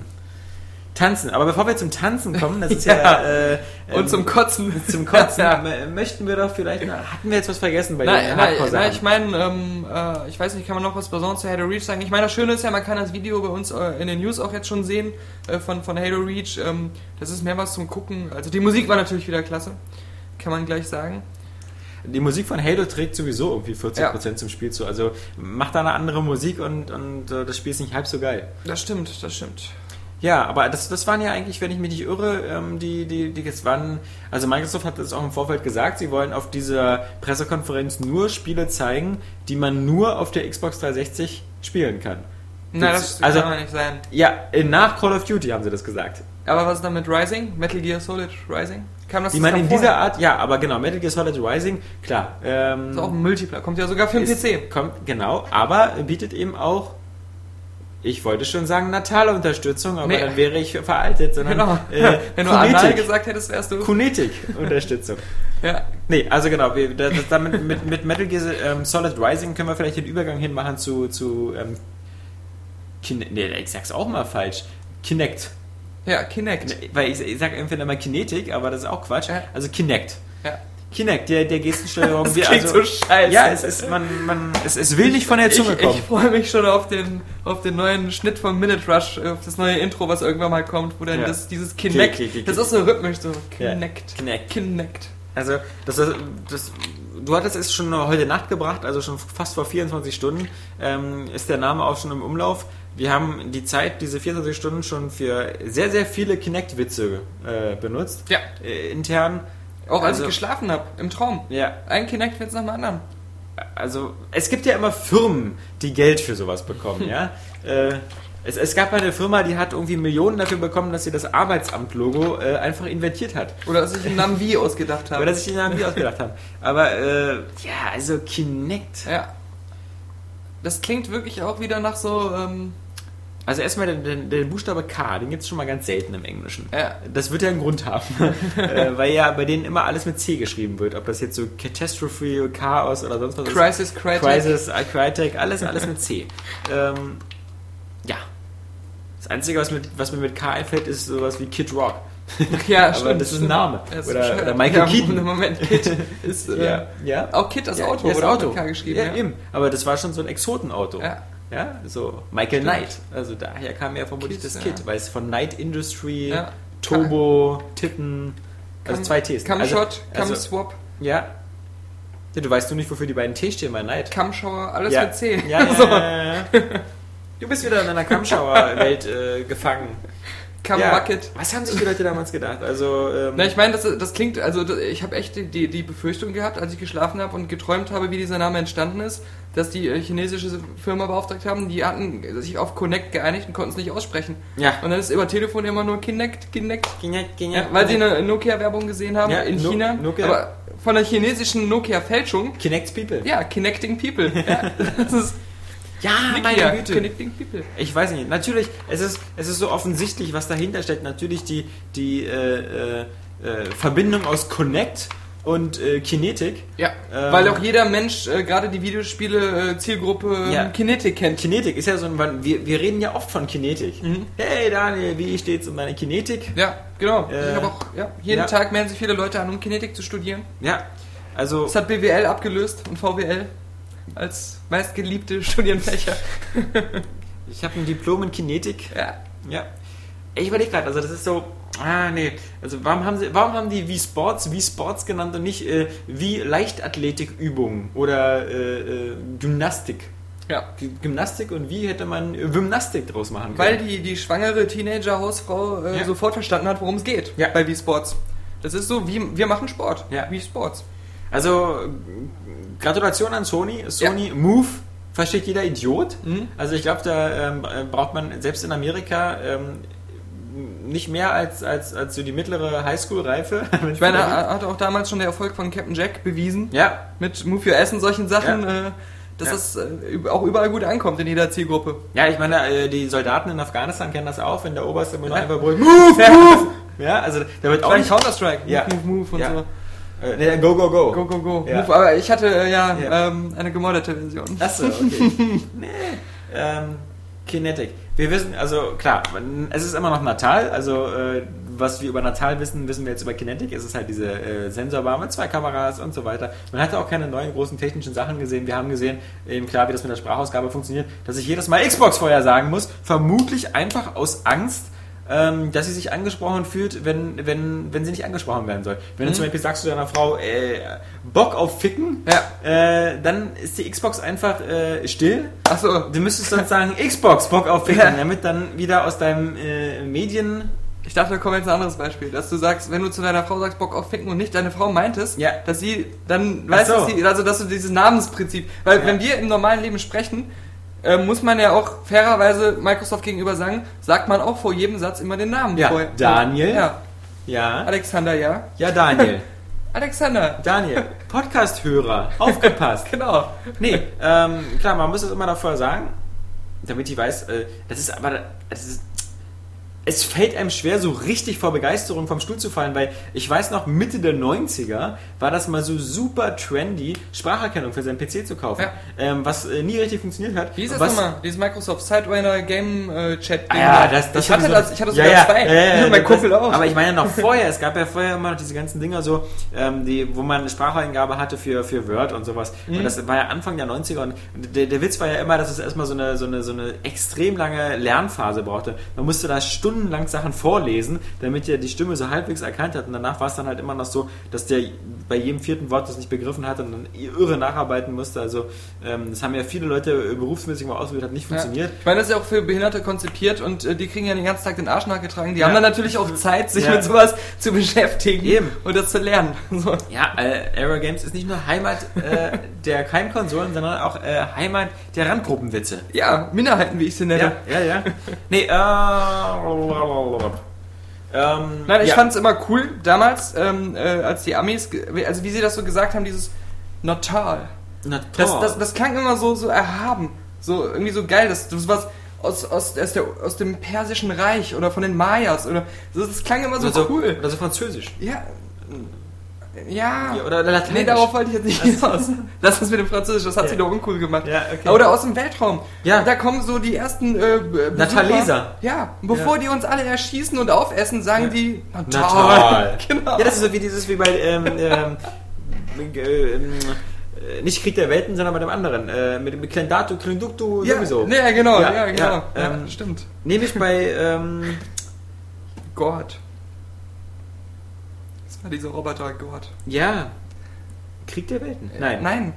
Tanzen. Aber bevor wir zum Tanzen kommen, das ist ja, Ja. äh, Und ähm, zum Kotzen. zum Kotzen Ja. möchten wir doch vielleicht, na, hatten wir jetzt was vergessen bei Nein, den nein, Hardcore-Sachen? nein, ich meine, ähm, äh, ich weiß nicht, kann man noch was Besonderes zu Halo Reach sagen? Ich meine, das Schöne ist ja, man kann das Video bei uns äh, in den News auch jetzt schon sehen äh, von, von Halo Reach. Ähm, das ist mehr was zum Gucken. Also die Musik war natürlich wieder klasse, kann man gleich sagen. Die Musik von Halo trägt sowieso irgendwie 40% zum Spiel zu. Also macht da eine andere Musik und, und äh, das Spiel ist nicht halb so geil. Das stimmt, das stimmt. Ja, aber das, das waren ja eigentlich, wenn ich mich nicht irre, ähm, die, die, die, das waren, also Microsoft hat das auch im Vorfeld gesagt, sie wollen auf dieser Pressekonferenz nur Spiele zeigen, die man nur auf der Xbox 360 spielen kann. Gibt's- das also- kann man nicht sein. Ja, nach Call of Duty haben sie das gesagt. Aber was ist dann mit Rising? Metal Gear Solid Rising? Kam das man das in dieser Art, ja, aber genau, Metal Gear Solid Rising, klar. Ähm, ist auch ein Multiplayer, kommt ja sogar für den PC. Kommt, genau, aber bietet eben auch, ich wollte schon sagen Natale-Unterstützung, aber Nee. dann wäre ich veraltet, sondern Genau. äh, Wenn du Anal gesagt hättest, wärst du. Kunetik-Unterstützung. Ja. Nee, also genau, wir, das, damit, mit, mit Metal Gear ähm, Solid Rising können wir vielleicht den Übergang hinmachen zu, zu ähm, Kin nee, ich sag's auch mal falsch. Kinect. Ja, Kinect. Weil ich, ich sag entweder mal Kinetik, aber das ist auch Quatsch. Ja. Also Kinect. Ja. Kinect, der, der Gestensteuerung. Das klingt also, so scheiße. Ja, es ist, man, man, es, es will nicht von der Zunge ich, kommen. Ich freue mich schon auf den, auf den neuen Schnitt von Minute Rush, auf das neue Intro, was irgendwann mal kommt, wo dann Ja. das, dieses Kinect, Ki- ki- ki- das ist so rhythmisch, so Ja. Kinect. Kinect. Kinect. Also, das, das, das, du hattest es schon heute Nacht gebracht, also schon fast vor 24 Stunden ähm, ist der Name auch schon im Umlauf. Wir haben die Zeit, diese 24 Stunden schon für sehr, sehr viele Kinect-Witze äh, benutzt. Ja. Äh, intern. Auch als Also- ich geschlafen habe, im Traum. Ja, Ein Kinect wird nach dem anderen. also es gibt ja immer Firmen, die Geld für sowas bekommen, ja. Äh, es, es gab eine Firma, die hat irgendwie Millionen dafür bekommen, dass sie das Arbeitsamt-Logo äh, einfach inventiert hat. Oder dass ich einen Namen wie ausgedacht habe. Oder dass sich die Namen nie ausgedacht haben. Aber äh, ja, also Kinect. ja. Das klingt wirklich auch wieder nach so, ähm, Also erstmal der, der, Buchstabe K, den gibt es schon mal ganz selten im Englischen. ja. Das wird ja einen Grund haben, äh, weil ja bei denen immer alles mit C geschrieben wird. Ob das jetzt so Catastrophe, Chaos oder sonst was Crisis, ist. Crytek. Crisis, äh, Crytek, alles, alles mit C. Ähm, ja. Das Einzige, was, mit, was mir mit K einfällt, ist sowas wie Kid Rock. Ja, Aber stimmt, das ist ein. Name. Ist Oder- oder Michael ja, Keaton. Moment, Kid ist, äh, Ja, ja. Auch Kid, das Ja, Auto, das wurde auch Auto. mit K geschrieben. Ja, Ja, eben. Aber das war schon so ein Exotenauto. Ja. Ja, so Michael Stimmt. Knight. Also daher kam ja vermutlich Kid, das ja. Kid, weil es von Knight Industry, Ja. Turbo, Titten, also zwei Ts. Camshot, also, also, Camswap, ja. ja. Du weißt du nicht, wofür die beiden T stehen bei Knight. Camshower, alles ja. mit C. Ja, ja, So. ja, ja, ja. Du bist wieder in einer Kamschauer-Welt äh, gefangen. Cam ja. Was haben sich die Leute damals gedacht? Also, ähm, Na, ich meine, das, das klingt, also ich habe echt die, die Befürchtung gehabt, als ich geschlafen habe und geträumt habe, wie dieser Name entstanden ist, dass die äh, chinesische Firma beauftragt haben, die hatten sich auf Connect geeinigt und konnten es nicht aussprechen. ja. Und dann ist über Telefon immer nur Kinect, Kinect. Kinect, Ja, Kinect, weil sie eine Nokia-Werbung gesehen haben Ja, in No- China. Nokia. Aber von der chinesischen Nokia-Fälschung, Kinects People. ja, Connecting People. Ja, das ist Ja, Nokia, Connecting People. Ich weiß nicht. Natürlich, es ist, es ist so offensichtlich, was dahinter steckt. Natürlich die, die äh, äh, äh, Verbindung aus Connect und äh, Kinetic. Ja, Ähm, weil auch jeder Mensch, äh, gerade die Videospiele äh, Zielgruppe Ja. ähm, Kinetik kennt. Kinetic ist ja so ein, wir, wir reden ja oft von Kinetik. Hey Daniel, wie steht's um deine Kinetik? Ja, genau. Äh, ich habe auch, ja, jeden ja. Tag melden sich viele Leute an, um Kinetik zu studieren. Ja, also Das hat BWL abgelöst und VWL als meistgeliebte Studienfächer. ich habe ein Diplom in Kinetik. Ja. Ja. Ich überlege gerade, also das ist so, ah nee, also warum haben sie, warum haben die wie Sports, wie Sports genannt und nicht äh, wie Leichtathletikübungen oder äh, äh, Gymnastik? Ja. G- Gymnastik und wie hätte man äh, Gymnastik draus machen können? Weil die, die schwangere Teenager-Hausfrau äh, Ja. sofort verstanden hat, worum es geht Ja. bei Wii Sports. Das ist so, wie wir machen Sport. Ja. Wii Sports. Also Gratulation an Sony. Sony Move versteht jeder Idiot. Mhm. Also ich glaube, da ähm, äh, braucht man selbst in Amerika ähm, nicht mehr als, als, als so die mittlere Highschool-Reife. Ich meine, er hat auch damals schon der Erfolg von Captain Jack bewiesen. ja, Mit Move Your Ass und solchen Sachen, äh, dass Ja. das äh, auch überall gut ankommt in jeder Zielgruppe. Ja, ich meine, äh, die Soldaten in Afghanistan kennen das auch, wenn der Oberste immer nur Ja. einfach brüllt, move, move! Ja, also da wird auch nicht... Counter-Strike. Ja. Move, move, move und Ja. so. Äh, nee, go, go, go. Go, go, go. Ja. Move. Aber ich hatte äh, ja, Ja. Ähm, eine gemoddete Version. Achso, okay. nee. Ähm, Kinetic. Wir wissen, also klar, es ist immer noch Natal, also äh, was wir über Natal wissen, wissen wir jetzt über Kinetic. Es ist halt diese äh, Sensorbar mit zwei Kameras und so weiter. Man hatte auch keine neuen großen technischen Sachen gesehen. Wir haben gesehen, eben klar, wie das mit der Sprachausgabe funktioniert, dass ich jedes Mal Xbox vorher sagen muss, vermutlich einfach aus Angst, ähm, dass sie sich angesprochen fühlt, wenn, wenn, wenn sie nicht angesprochen werden soll. Wenn du zum Beispiel sagst zu deiner Frau, äh, Bock auf Ficken, Ja. äh, dann ist die Xbox einfach äh, still. Achso. Du müsstest dann sagen, Xbox, Bock auf Ficken, Ja. damit dann wieder aus deinem äh, Medien... Ich dachte, da kommt jetzt ein anderes Beispiel, dass du sagst, wenn du zu deiner Frau sagst, Bock auf Ficken und nicht deine Frau meintest, Ja. dass sie dann weißt, so. dass sie, also dass du dieses Namensprinzip, weil wenn wir im normalen Leben sprechen, äh, muss man ja auch fairerweise Microsoft gegenüber sagen, sagt man auch vor jedem Satz immer den Namen Ja, vorher. Daniel. Ja, Ja, Alexander, ja. ja Daniel. Alexander. Daniel, Podcast-Hörer, aufgepasst. Genau. Nee, ähm, klar, man muss es immer davor sagen, damit ich weiß, äh, das ist aber, das ist, es fällt einem schwer, so richtig vor Begeisterung vom Stuhl zu fallen, weil ich weiß noch, Mitte der 90er war das mal so super trendy, Spracherkennung für seinen PC zu kaufen, Ja. ähm, was äh, nie richtig funktioniert hat. Wie ist das was, nochmal? Dieses Microsoft Sidewinder Game äh, Chat Ah, ja, das, das ich hatte sowieso- das, ich hatte ja, sogar ja, zwei. Ja, ja, ja, mein das- Kumpel auch. Aber ich meine noch vorher, es gab ja vorher immer noch diese ganzen Dinger so, ähm, die, wo man eine Spracheingabe hatte für, für Word und sowas. Mhm. Und das war ja Anfang der 90er und der, der Witz war ja immer, dass es erstmal so eine, so, eine, so eine extrem lange Lernphase brauchte. Man musste da stundenlang Sachen vorlesen, damit er die Stimme so halbwegs erkannt hat und danach war es dann halt immer noch so, dass der bei jedem vierten Wort das nicht begriffen hat und dann irre nacharbeiten musste. Also ähm, das haben ja viele Leute äh, berufsmäßig mal ausprobiert, hat nicht funktioniert. Ja. Ich meine, das ist ja auch für Behinderte konzipiert und äh, die kriegen ja den ganzen Tag den Arsch nachgetragen. Die Ja. haben dann natürlich auch Zeit, sich Ja. mit sowas zu beschäftigen Eben. und das zu lernen. So. Ja, äh, Aero Games ist nicht nur Heimat äh, der Heimkonsolen, sondern auch äh, Heimat der Randgruppenwitze. Ja, Minderheiten, wie ich sie nenne. Ja, ja, ja. Nee, äh, ähm, Nein, ich ja. fand es immer cool damals, ähm, äh, als die Amis, also wie sie das so gesagt haben, dieses Natal. Na Das, das, das klang immer so, so erhaben, so irgendwie so geil. Das, das was aus, aus, aus, der, aus dem Persischen Reich oder von den Mayas oder so, das klang immer so oder so, cool. Oder so französisch. Ja. Ja. Ja, oder Lateinisch. Nee, darauf wollte ich jetzt nicht hinaus. Lass uns mit dem Französisch, das hat Ja. sie doch uncool gemacht. Ja, okay. Oder aus dem Weltraum. Ja. Da kommen so die ersten äh, Besucher. Nataleser. Ja, bevor Ja. die uns alle erschießen und aufessen, sagen die Natal. Natal. Genau. Ja, das ist so wie dieses, wie bei, ähm, ähm, äh, ähm, äh, nicht Krieg der Welten, sondern bei dem anderen. Äh, mit dem Klendato, Klenduktu, ja, sowieso. Ja, genau, Ja, genau. ähm, stimmt. Nämlich bei, ähm, Gott. Dieser Roboter Gott. ja, Krieg der Welten. Nein. Nein.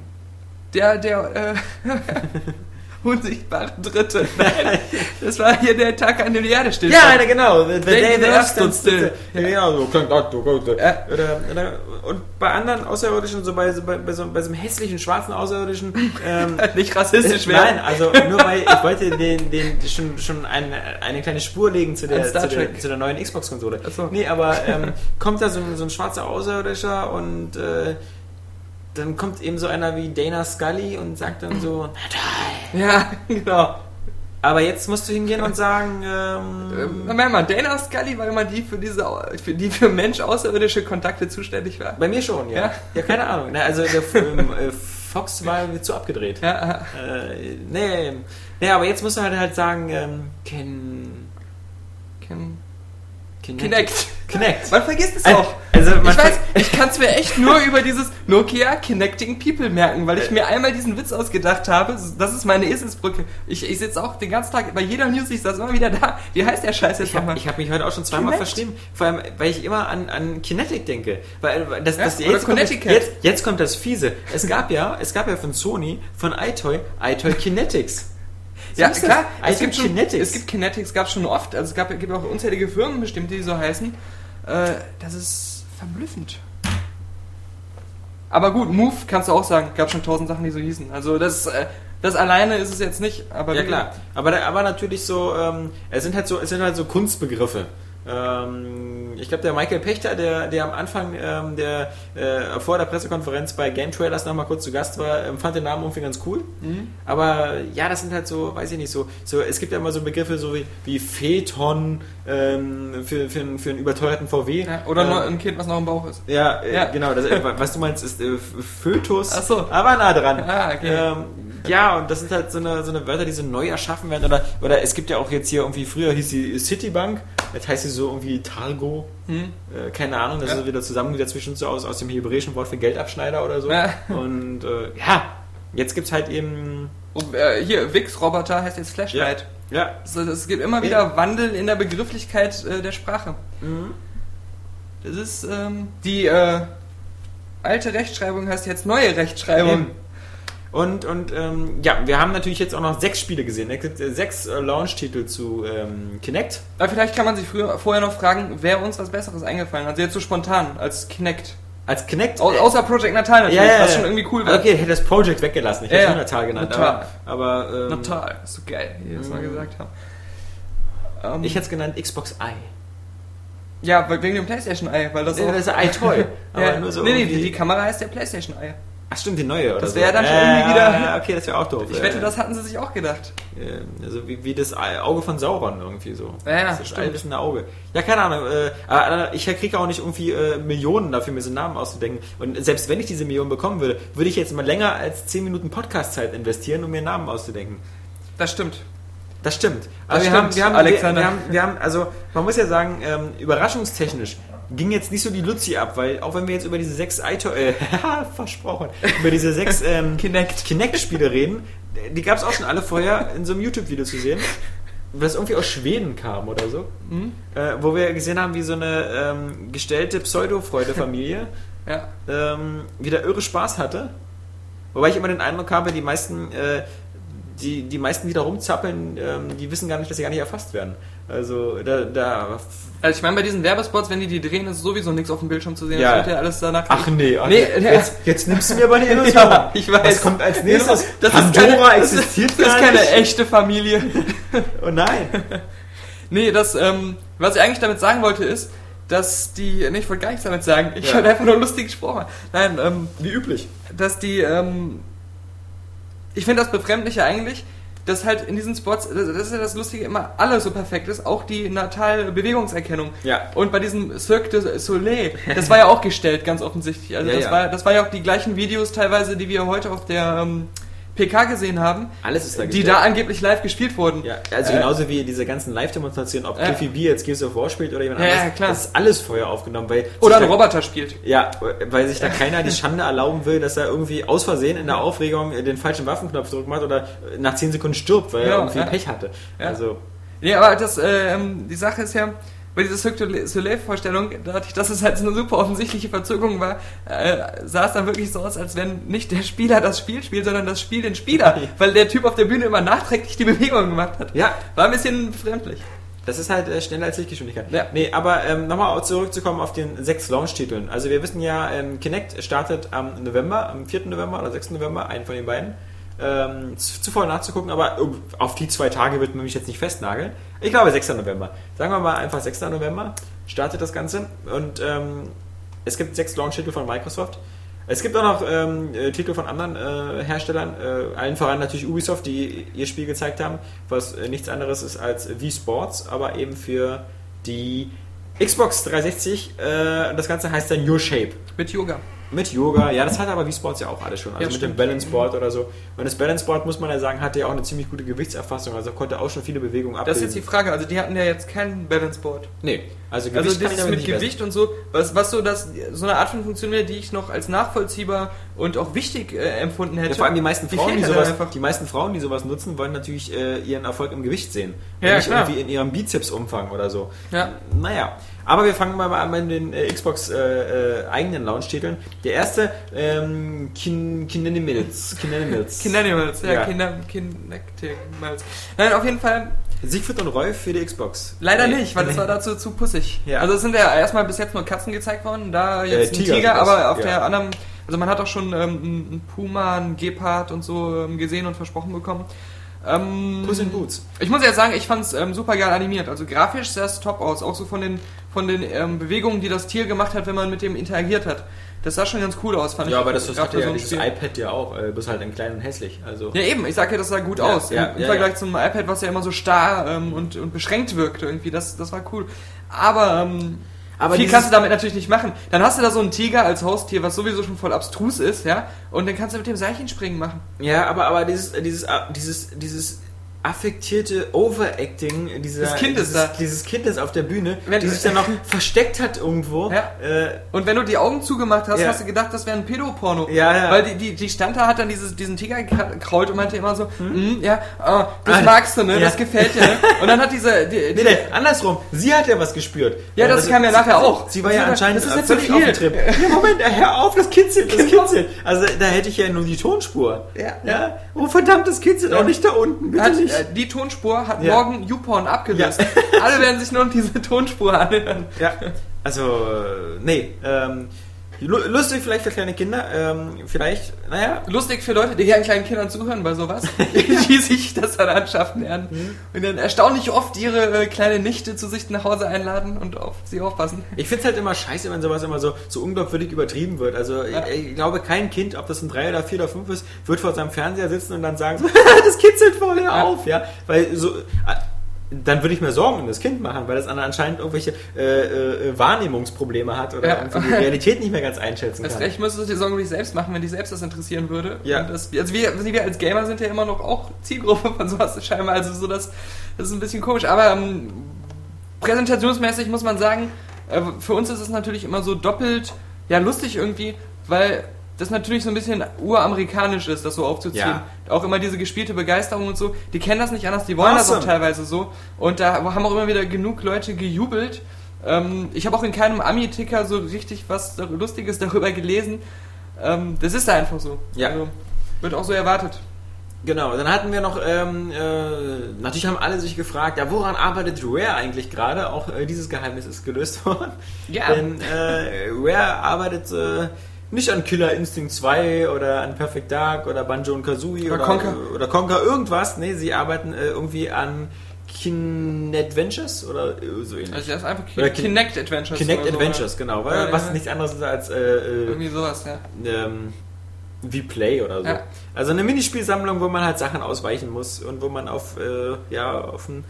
Der, der, äh, unsichtbare Dritte. Nein. Das war hier der Tag, an dem die Erde still Ja, genau. The, the Day the Earth stood still. Ja, genau, so klingt das, so gut. Ja. Oder, oder, und bei anderen Außerirdischen, so bei, so- bei, bei, so, bei so einem hässlichen schwarzen Außerirdischen, ähm, Nicht rassistisch werden. Nein, also nur weil ich wollte den, den schon, schon eine, eine kleine Spur legen zu der, zu der, zu der neuen Xbox-Konsole. So. Nee, aber ähm, kommt da so, ein- so ein schwarzer Außerirdischer und äh, dann kommt eben so einer wie Dana Scully und sagt dann so, Ja, genau. Aber jetzt musst du hingehen und sagen, ähm, Ähm, Moment mal, Dana Scully, weil man die für diese, für die für Mensch außerirdische Kontakte zuständig war. bei mir schon, ja. Ja. Ja, keine Ahnung. Na, Also der ähm, äh, Fox war mir zu abgedreht. Ja, Äh, nee, nee, aber jetzt musst du halt halt sagen, ähm, Ken, Ken Kinect. Kinect. Kinect. Man vergisst es auch. also ich weiß, ich kann es mir echt nur über dieses Nokia Connecting People merken, weil ich mir einmal diesen Witz ausgedacht habe. Das ist meine Eselsbrücke. Ich, ich sitze auch den ganzen Tag bei jeder News, ich saß immer wieder da. Wie heißt der Scheiß jetzt Ich habe nochmal? hab mich heute auch schon zweimal verstehen. Vor allem, weil ich immer an, an Kinetic denke. Weil das, Ja, das, jetzt, kommt jetzt, jetzt kommt das Fiese. Es gab ja, es gab ja von Sony, von iToy, iToy Kinetics. Ja, Siehst du klar. Es gibt, schon, Kinetics. es gibt Kinetics, gab schon oft. Also es gab, gibt auch unzählige Firmen bestimmt, die so heißen. Äh, das ist verblüffend. Aber gut, Move kannst du auch sagen. Gab schon tausend Sachen, die so hießen. Also das, äh, das alleine ist es jetzt nicht. Aber Ja klar, aber, aber natürlich so, ähm, es sind halt so, es sind halt so Kunstbegriffe. Ähm, ich glaube, der Michael Pechter, der, der am Anfang ähm, der äh, vor der Pressekonferenz bei Game Trailers noch mal kurz zu Gast war, ähm, fand den Namen irgendwie ganz cool. Mhm. Aber ja, das sind halt so, weiß ich nicht, so, so es gibt ja immer so Begriffe so wie, wie Phaeton ähm, für, für, einen- für einen überteuerten VW. Ja, oder ähm, ein Kind, was noch im Bauch ist. ja, äh, Ja. genau. Das, äh, was du meinst, ist äh, Fötus. Ach so. Aber nah dran. Ah, okay. Ja, und das sind halt so eine, so eine Wörter, die so neu erschaffen werden. Oder, oder es gibt ja auch jetzt hier irgendwie, früher hieß sie Citibank, jetzt heißt sie so irgendwie Targo. Hm. Äh, keine Ahnung, das Ja. ist wieder zusammengesetzt zwischen so aus, aus dem hebräischen Wort für Geldabschneider oder so. Ja. Und äh, ja, jetzt gibt's halt eben. Und, äh, hier, Wix-Roboter heißt jetzt Flashlight. Ja, Also, es gibt immer wieder Wandel in der Begrifflichkeit äh, der Sprache. Mhm. Das ist ähm, die äh, alte Rechtschreibung heißt jetzt neue Rechtschreibung. Eben. Und, und ähm, ja, wir haben natürlich jetzt auch noch sechs Spiele gesehen. Es gibt äh, sechs äh, Launch-Titel zu ähm, Kinect. Aber vielleicht kann man sich früher, vorher noch fragen, wäre uns was Besseres eingefallen? Also jetzt so spontan als Kinect. Als Kinect. Au außer Project Natal natürlich, ja, ja, was ja. schon irgendwie cool war. Okay, hätte das Project weggelassen. Ich Ja, hätte ja. Natal genannt. Natal. Aber, aber ähm, Natal, ist so geil, wie die das mal gesagt haben. Ähm, ich hätte es genannt Xbox Eye. ja, wegen dem Playstation Eye, weil das Nee, auch... das ist iToy. Aber ja, nur so nee, nee, die, die Kamera heißt der Playstation Eye. Ach stimmt, die neue oder Das so. wäre dann schon irgendwie wieder- ja, Okay, das wäre auch doof. Ich wette, das hatten sie sich auch gedacht. Also wie, wie das Auge von Sauron irgendwie so. Ja, das ist stimmt. allwissende Auge. Ja, keine Ahnung. Äh, aber ich kriege auch nicht irgendwie äh, Millionen dafür, mir so einen Namen auszudenken. Und selbst wenn ich diese Millionen bekommen würde, würde ich jetzt mal länger als 10 Minuten Podcast-Zeit investieren, um mir einen Namen auszudenken. Das stimmt. Das stimmt. Aber Das wir, stimmt, haben, wir, haben, Alexander. Wir, wir, haben, wir haben, also man muss ja sagen, ähm, überraschungstechnisch ging jetzt nicht so die Luzi ab, weil auch wenn wir jetzt über diese sechs iTo äh, versprochen, über diese sechs ähm, Kinect. Kinect-Spiele reden, die gab es auch schon alle vorher in so einem YouTube-Video zu sehen, das irgendwie aus Schweden kam oder so, Mhm. äh, wo wir gesehen haben, wie so eine ähm, gestellte Pseudo-Freude-Familie Ja. ähm, wieder irre Spaß hatte. Wobei ich immer den Eindruck habe, die meisten, äh, die, die meisten, die da rumzappeln, ähm, die wissen gar nicht, dass sie gar nicht erfasst werden. Also da, da Also ich meine, bei diesen Werbespots, wenn die die drehen, ist sowieso nichts auf dem Bildschirm zu sehen. Ja. Das wird ja alles danach... Ach nee, ach, Nee, jetzt, ja. jetzt, jetzt nimmst du mir aber eine Illusion. Ja, ich weiß. Was kommt als nächstes? Das ist Pandora keine- existiert Das ist gar keine echte Familie. Oh nein. Nee, das, ähm, was ich eigentlich damit sagen wollte, ist, dass die, nee, ich wollte gar nichts damit sagen, ich Ja. habe einfach nur lustig gesprochen. Nein, ähm, Wie üblich. dass die, ähm, ich finde das befremdliche eigentlich, dass halt in diesen Spots, das, das ist ja das Lustige, immer alles so perfekt ist, auch die Natal-Bewegungserkennung. Ja. Und bei diesem Cirque du Soleil, das war ja auch gestellt, ganz offensichtlich. Also Ja, das, ja. War, das war ja auch die gleichen Videos teilweise, die wir heute auf der ähm, PK gesehen haben, Alles ist da die da angeblich live gespielt wurden. Ja, also Äh, genauso wie diese ganzen Live-Demonstrationen, ob Ja. Cliffy B jetzt Gears of War spielt oder jemand Ja, anderes, ja, klar. das ist alles vorher aufgenommen, weil Oder ein da- Roboter spielt. Ja, weil sich da keiner die Schande erlauben will, dass er irgendwie aus Versehen in der Aufregung den falschen Waffenknopf drücken macht oder nach 10 Sekunden stirbt, weil er Ja, irgendwie ja. Pech hatte. Ja. Also, Nee, aber das, ähm, die Sache ist ja, bei dieser Cirque du Soleil-Vorstellung, dadurch, dass es halt so eine super offensichtliche Verzögerung war, äh, sah es dann wirklich so aus, als wenn nicht der Spieler das Spiel spielt, sondern das Spiel den Spieler, weil der Typ auf der Bühne immer nachträglich die Bewegung gemacht hat. ja, War ein bisschen befremdlich. das ist halt äh, schneller als Lichtgeschwindigkeit. Ja. Nee, aber ähm, nochmal zurückzukommen auf den sechs Launch-Titeln. Also wir wissen ja, ähm, Kinect startet am November, am 4. November oder 6. November, einen von den beiden. Ähm, zu, voll nachzugucken, aber auf die zwei Tage wird man mich jetzt nicht festnageln. Ich glaube 6. November. Sagen wir mal einfach 6. November startet das Ganze und ähm, es gibt sechs Launch-Titel von Microsoft. Es gibt auch noch ähm, äh, Titel von anderen äh, Herstellern, äh, allen voran natürlich Ubisoft, die ihr Spiel gezeigt haben, was äh, nichts anderes ist als Wii Sports, aber eben für die Xbox 360. Äh, das Ganze heißt dann Your Shape. Mit Yoga. Mit Yoga, ja, das hat aber Wii Sports ja auch alles schon. Also Ja, mit stimmt. dem Balance Board oder so. Und das Balance Board, muss man ja sagen, hatte ja auch eine ziemlich gute Gewichtserfassung, also konnte auch schon viele Bewegungen abbilden. Das ist jetzt die Frage. Also die hatten ja jetzt kein Balance Board. Nee, also Gewicht Also das ist mit Gewicht und so, was, was so das, so eine Art von Funktion wäre, die ich noch als nachvollziehbar und auch wichtig äh, empfunden hätte. Ja, vor allem die meisten, Frauen, die, sowas, die meisten Frauen, die sowas nutzen, wollen natürlich äh, ihren Erfolg im Gewicht sehen. Ja, Und nicht klar. irgendwie in ihrem Bizepsumfang oder so. Ja. Naja. Aber wir fangen mal an mit den äh, Xbox äh, äh, eigenen Launch-Titeln. Der erste, ähm, Kin Kinenimals. Kinenimals. Kindanimals, ja, Ja. Kinder, Kinectimals. Nein, auf jeden Fall Siegfried und Rolf für die Xbox. leider Nee. nicht, weil das war dazu zu pussig. Ja. Also es sind ja erstmal bis jetzt nur Katzen gezeigt worden, da jetzt Äh, ein Tiger Tiger, sowas, aber auf ja. der anderen, also man hat auch schon ähm, einen Puma, einen Gepard und so ähm, gesehen und versprochen bekommen. Ähm, Puss in Boots. Ich muss jetzt sagen, ich fand es ähm, super geil animiert. Also grafisch sah es top aus. Auch so von den, von den ähm, Bewegungen, die das Tier gemacht hat, wenn man mit dem interagiert hat. Das sah schon ganz cool aus, fand ich. Ja, aber das, das hatte ja so ein dieses Spiel. iPad ja auch, äh, bloß halt in klein und hässlich. Also. Ja, eben. Ich sag ja, das sah gut Ja, aus. ja, Im, im ja, Vergleich ja. zum iPad, was ja immer so starr ähm, und, und beschränkt wirkte irgendwie. Das, das war cool. Aber, ähm, Aber viel dieses- kannst du damit natürlich nicht machen. Dann hast du da so einen Tiger als Haustier, was sowieso schon voll abstrus ist, ja. Und dann kannst du mit dem Seilchenspringen machen. Ja, aber, aber dieses, äh, dieses, äh, dieses, dieses affektierte Overacting dieser, Das Kind dieses, da. dieses Kind ist auf der Bühne, Wenn- die sich dann noch versteckt hat irgendwo. Ja. Äh, Und wenn du die Augen zugemacht hast, Ja. hast du gedacht, das wäre ein Pädoporno. Ja, ja. Weil die, die, die stand da, hat dann dieses, diesen Tiger gekrault und meinte immer so, "Mm, ja, ah, das Ah, magst du, ne? ja. Das gefällt dir, ne? Und dann hat diese, die, nee, nee, andersrum. Sie hat ja was gespürt. Ja, das kam ja nachher auch. Sie war ja anscheinend das ist jetzt so völlig viel. auf dem Trip. Ja, Moment, äh, hör auf, das kitzelt, das kitzelt. Also da hätte ich ja nur die Tonspur. Ja. ja. Oh verdammt, das kitzelt auch nicht da unten, bitte hat, nicht. äh, die Tonspur hat Ja. morgen YouPorn abgelöst. Alle werden sich nur noch diese Tonspur anhören. Ja, also, äh, nee, ähm, lustig vielleicht für kleine Kinder, ähm, vielleicht, naja, Lustig für Leute, die gerne kleinen Kindern zuhören bei sowas, die sich das dann anschaffen werden und dann erstaunlich oft ihre äh, kleine Nichte zu sich nach Hause einladen und auf sie aufpassen. ich find's halt immer scheiße, wenn sowas immer so, so unglaubwürdig übertrieben wird. Also, Ja. ich, ich glaube, kein Kind, ob das ein drei oder vier oder fünf ist, wird vor seinem Fernseher sitzen und dann sagen, so, das kitzelt voll Ja. auf, ja, weil so, äh, dann würde ich mir Sorgen um das Kind machen, weil das an- anscheinend irgendwelche äh, äh, Wahrnehmungsprobleme hat oder Ja. die Realität nicht mehr ganz einschätzen Das kann. Recht müsstest du dir Sorgen um dich selbst machen, wenn dich selbst das interessieren würde. Ja. Das, also wir, wir als Gamer sind ja immer noch auch Zielgruppe von sowas scheinbar. Also so das, das ist ein bisschen komisch. Aber ähm, präsentationsmäßig muss man sagen, äh, für uns ist es natürlich immer so doppelt ja lustig irgendwie, weil das natürlich so ein bisschen uramerikanisch ist, das so aufzuziehen. Ja. Auch immer diese gespielte Begeisterung und so. Die kennen das nicht anders, die wollen das Awesome. auch teilweise so. Und da haben auch immer wieder genug Leute gejubelt. Ähm, ich habe auch in keinem Ami-Ticker so richtig was Lustiges darüber gelesen. Ähm, das ist da einfach so. Ja. Also, wird auch so erwartet. Genau, dann hatten wir noch, ähm, äh, natürlich haben alle sich gefragt, ja, woran arbeitet Rare eigentlich gerade? Auch äh, dieses Geheimnis ist gelöst worden. Ja. Denn äh, Rare arbeitet äh, nicht an Killer Instinct 2 oder an Perfect Dark oder Banjo und Kazooie Oder oder, Conker. oder Conker irgendwas. Nee, sie arbeiten äh, irgendwie an Kinadventures oder äh, so ähnlich. Also das ist einfach Oder Kin Kin- Kinect Adventures. Kinect oder so, Adventures, genau, weil, Ja, was ja. nichts anderes ist als äh, äh, Irgendwie sowas, ja. ähm, wie Play oder so. Also eine Minispielsammlung, wo man halt Sachen ausweichen muss und wo man auf, äh, ja, auf, ein,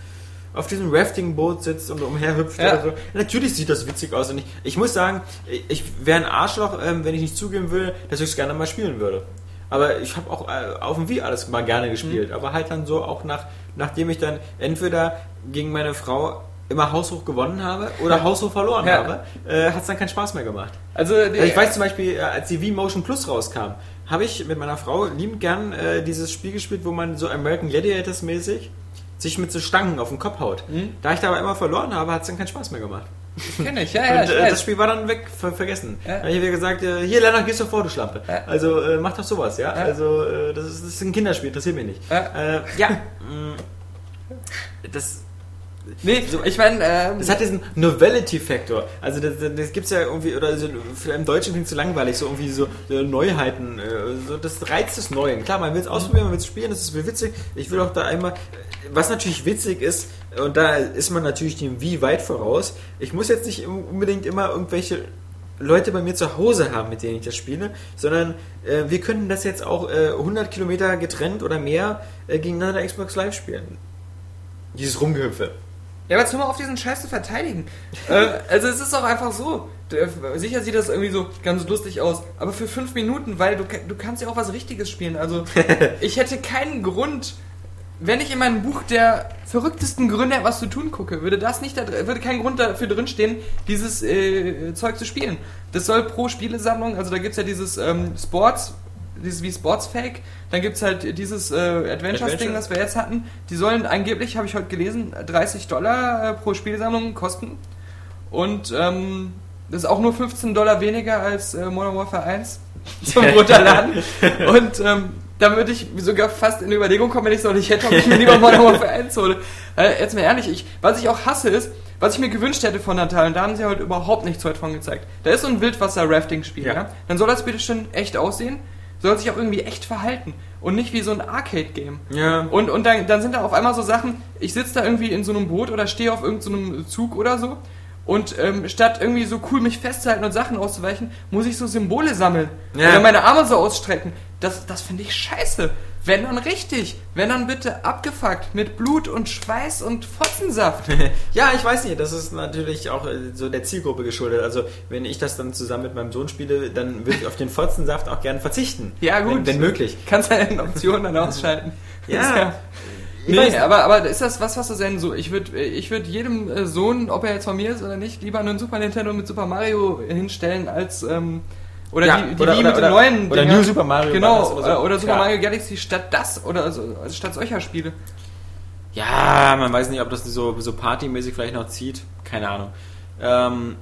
auf diesem Rafting-Boot sitzt und umherhüpft Ja. oder so. Natürlich sieht das witzig aus und ich, ich muss sagen, ich wäre ein Arschloch, ähm, wenn ich nicht zugeben würde, dass ich es gerne mal spielen würde. Aber ich habe auch äh, auf dem Wii alles mal gerne Mhm. gespielt, aber halt dann so auch nach, nachdem ich dann entweder gegen meine Frau immer haushoch gewonnen habe oder haushoch verloren Ja. habe, äh, hat es dann keinen Spaß mehr gemacht. Also, Also ich weiß zum Beispiel, äh, als die Wii Motion Plus rauskam, habe ich mit meiner Frau liebend gern äh, dieses Spiel gespielt, wo man so American Gladiators mäßig sich mit so Stangen auf den Kopf haut. Mhm. Da ich da aber immer verloren habe, hat es dann keinen Spaß mehr gemacht. kenne ich, ja, ja, und äh, das Spiel war dann weg, ver vergessen. Ja. Da habe ich wieder gesagt, äh, hier Lennart, gehst du vor, du Schlampe. Ja. Also äh, mach doch sowas, ja. Ja. Also äh, das, ist, das ist ein Kinderspiel, interessiert mich nicht. Ja. Äh, ja. mh, das, Nee, ich meine, ähm, das hat diesen Novelty-Faktor. Also das, das, gibt's ja irgendwie, oder so, für im Deutschen klingt es so langweilig, so irgendwie so Neuheiten, äh, so das Reiz des Neuen. Klar, man will es ausprobieren, man will es spielen, das ist witzig. Ich will auch da einmal, was natürlich witzig ist, und da ist man natürlich dem Wie weit voraus, ich muss jetzt nicht unbedingt immer irgendwelche Leute bei mir zu Hause haben, mit denen ich das spiele, sondern äh, wir können das jetzt auch äh, 100 Kilometer getrennt oder mehr äh, gegeneinander Xbox Live spielen. Dieses Rumgehüpfe. Ja, aber jetzt hör mal auf, diesen Scheiß zu verteidigen. äh, also es ist doch einfach so. Der- Sicher sieht das irgendwie so ganz lustig aus, aber für fünf Minuten, weil du, du kannst ja auch was Richtiges spielen. Also ich hätte keinen Grund, wenn ich in meinem Buch der verrücktesten Gründe, was zu tun gucke, würde das nicht, da, würde kein Grund dafür drinstehen, dieses äh, Zeug zu spielen. Das soll pro Spielesammlung, also da gibt's ja dieses ähm, Sports, dieses wie Sportsfake, dann gibt's halt dieses äh, Adventures-Ding, Adventure. das wir jetzt hatten. Die sollen angeblich, habe ich heute gelesen, 30 Dollar äh, pro Spielsammlung kosten. Und ähm, das ist auch nur 15 Dollar weniger als äh, Modern Warfare 1 zum Runterladen. Und ähm, da würde ich sogar fast in die Überlegung kommen, wenn ich so nicht hätte, ob ich mir lieber Modern Warfare 1 hole. Äh, jetzt mal ehrlich, ich, was ich auch hasse ist, was ich mir gewünscht hätte von Natal, und da haben sie heute überhaupt nichts heute von gezeigt. Da ist so ein Wildwasser-Rafting-Spiel, ja. Ja. Dann soll das bitte schön echt aussehen, soll sich auch irgendwie echt verhalten und nicht wie so ein Arcade-Game. Ja. Und, und dann, dann sind da auf einmal so Sachen, ich sitze da irgendwie in so einem Boot oder stehe auf irgendeinem Zug oder so und ähm, statt irgendwie so cool mich festzuhalten und Sachen auszuweichen, muss ich so Symbole sammeln. Ja. Oder meine Arme so ausstrecken. Das, das finde ich scheiße. Wenn dann richtig. Wenn dann bitte abgefuckt mit Blut und Schweiß und Fotzensaft. Ja, ich weiß nicht, das ist natürlich auch äh, so der Zielgruppe geschuldet. Also, wenn ich das dann zusammen mit meinem Sohn spiele, dann würde ich auf den Fotzensaft auch gerne verzichten. Ja, gut. Wenn, wenn möglich. Kannst halt eine Option dann ausschalten. Ja. Ich Nee, aber, aber ist das was, was du denn so? Ich würde ich würd jedem äh, Sohn, ob er jetzt von mir ist oder nicht, lieber einen Super Nintendo mit Super Mario hinstellen als ähm, oder Ja, die, die oder- Wii oder- mit den neuen oder Dinger. New Super Mario genau oder so. oder Super Klar. Mario Galaxy statt das oder also, also statt solcher Spiele. Ja, man weiß nicht, ob das so, so partymäßig vielleicht noch zieht. Keine Ahnung. Ähm,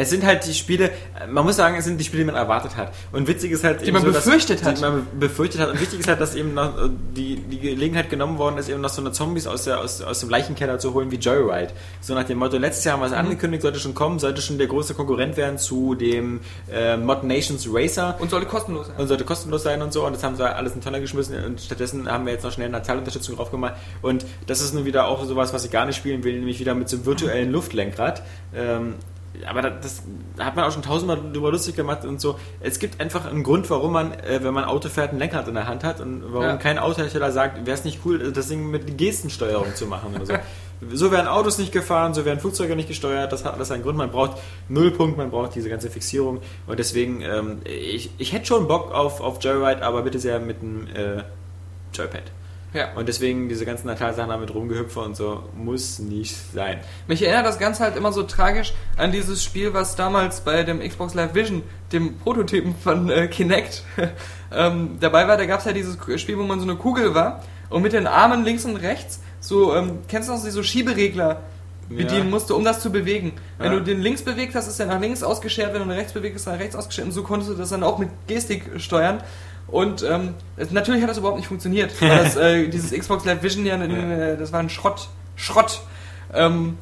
es sind halt die Spiele, man muss sagen, es sind die Spiele, die man erwartet hat. Und witzig ist halt Die man befürchtet dass, hat. Die man befürchtet hat. Und wichtig ist halt, dass eben noch die, die Gelegenheit genommen worden ist, eben noch so eine Zombies aus, der, aus, aus dem Leichenkeller zu holen wie Joyride. So nach dem Motto, letztes Jahr haben wir es Mhm. angekündigt, sollte schon kommen, sollte schon der große Konkurrent werden zu dem äh, Mod Nations Racer Und sollte kostenlos sein. und sollte kostenlos sein und so und das haben sie alles in den Tonner geschmissen und stattdessen haben wir jetzt noch schnell eine Zahlunterstützung drauf gemacht und das ist nun wieder auch sowas, was ich gar nicht spielen will, nämlich wieder mit so einem virtuellen Luftlenkrad. Ähm, aber das, das hat man auch schon tausendmal drüber lustig gemacht und so. Es gibt einfach einen Grund, warum man, äh, wenn man Auto fährt, ein Lenkrad in der Hand hat und warum Ja. kein Autohersteller sagt, wäre es nicht cool, das Ding mit Gestensteuerung zu machen oder so. So werden Autos nicht gefahren, so werden Flugzeuge nicht gesteuert, das hat alles einen Grund. Man braucht Nullpunkt, man braucht diese ganze Fixierung und deswegen, ähm, ich, ich hätte schon Bock auf, auf Joyride, aber bitte sehr mit einem äh, Joypad. Ja. Und deswegen diese ganzen Natalsachen damit rumgehüpfe und so muss nicht sein. Mich erinnert das Ganze halt immer so tragisch an dieses Spiel, was damals bei dem Xbox Live Vision, dem Prototypen von äh, Kinect, ähm, dabei war. Da gab es ja dieses Spiel, wo man so eine Kugel war und mit den Armen links und rechts so, ähm, kennst du noch so Schieberegler bedienen Ja. musste, um das zu bewegen. Wenn Ja. du den links bewegt hast, ist er nach links ausgeschert, wenn du den rechts bewegt ist er nach rechts ausgeschert und so konntest du das dann auch mit Gestik steuern. Und ähm, es- natürlich hat das überhaupt nicht funktioniert, das, äh, dieses Xbox Live Vision ja, äh, das war ein Schrott. Schrott. Ähm,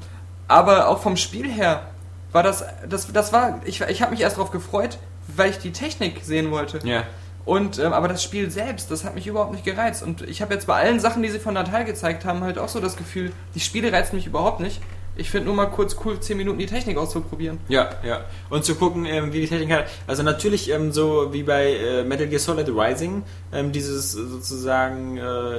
aber auch vom Spiel her war das, das, das war, ich, ich habe mich erst darauf gefreut, weil ich die Technik sehen wollte. Ja. Und ähm, aber das Spiel selbst, das hat mich überhaupt nicht gereizt. Und ich habe jetzt bei allen Sachen, die sie von Natal gezeigt haben, halt auch so das Gefühl, die Spiele reizen mich überhaupt nicht. Ich finde nur mal kurz cool, 10 Minuten die Technik auszuprobieren. Ja, ja. Und zu gucken, ähm, wie die Technik hat. Also natürlich ähm, so wie bei äh, Metal Gear Solid Rising, ähm, dieses sozusagen äh,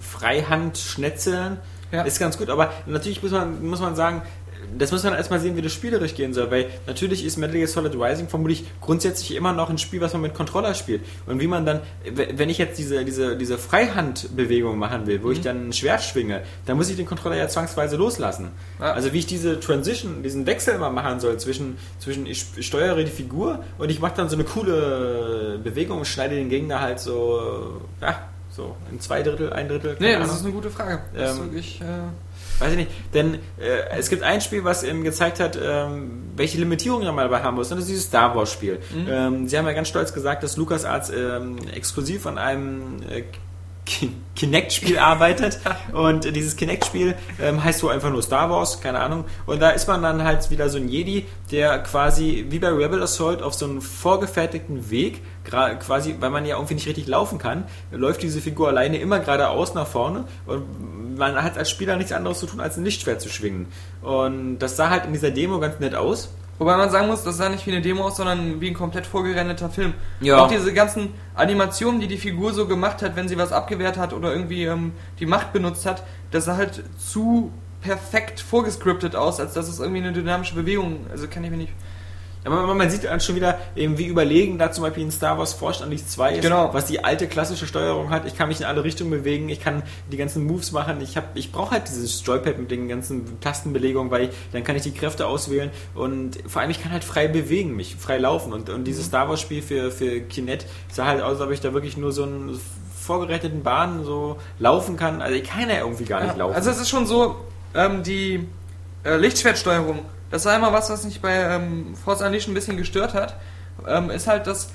Freihand-Schnetzeln Ja. ist ganz gut, aber natürlich muss man, muss man sagen, das muss man erstmal sehen, wie das spielerisch gehen soll, weil natürlich ist Metal Gear Solid Rising vermutlich grundsätzlich immer noch ein Spiel, was man mit Controller spielt. Und wie man dann, wenn ich jetzt diese, diese, diese Freihandbewegung machen will, wo ich dann ein Schwert schwinge, dann muss ich den Controller ja zwangsweise loslassen. Ja. Also wie ich diese Transition, diesen Wechsel immer machen soll zwischen, zwischen ich steuere die Figur und ich mache dann so eine coole Bewegung und schneide den Gegner halt so, ja, so in zwei Drittel, ein Drittel. Nee, das Ahnung. ist eine gute Frage. Das ist Ähm, wirklich, äh, Weiß ich nicht, denn äh, es gibt ein Spiel, was eben gezeigt hat, ähm, welche Limitierungen man dabei haben muss, und das ist dieses Star Wars Spiel. Ähm, sie haben ja ganz stolz gesagt, dass LucasArts ähm, exklusiv an einem äh, Kinect-Spiel arbeitet und dieses Kinect-Spiel ähm, heißt so einfach nur Star Wars, keine Ahnung. Und da ist man dann halt wieder so ein Jedi, der quasi wie bei Rebel Assault auf so einen vorgefertigten Weg, quasi, weil man ja irgendwie nicht richtig laufen kann, läuft diese Figur alleine immer geradeaus nach vorne und man hat als Spieler nichts anderes zu tun, als ein Lichtschwert zu schwingen. Und das sah halt in dieser Demo ganz nett aus. Wobei man sagen muss, das sah nicht wie eine Demo aus, sondern wie ein komplett vorgerendeter Film. Ja. Auch diese ganzen Animationen, die die Figur so gemacht hat, wenn sie was abgewehrt hat oder irgendwie ähm, die Macht benutzt hat, das sah halt zu perfekt vorgescriptet aus, als dass es irgendwie eine dynamische Bewegung, also kann ich mir nicht... Aber man, sieht dann schon wieder, eben wie überlegen da zum Beispiel in Star Wars Force Unleashed 2 ist, Genau. was die alte klassische Steuerung hat. Ich kann mich in alle Richtungen bewegen, ich kann die ganzen Moves machen. Ich, hab- ich brauche halt dieses Joypad mit den ganzen Tastenbelegungen, weil ich, dann kann ich die Kräfte auswählen und vor allem ich kann halt frei bewegen, mich frei laufen. Und, und dieses Star Wars Spiel für, für Kinect sah halt aus, als ob ich da wirklich nur so einen vorgeretteten Bahn so laufen kann. Also ich kann ja irgendwie gar nicht Ja, laufen. Also es ist schon so, ähm, die äh, Lichtschwertsteuerung, das war immer was, was mich bei ähm, Force Unleashed ein bisschen gestört hat, ähm, ist halt, dass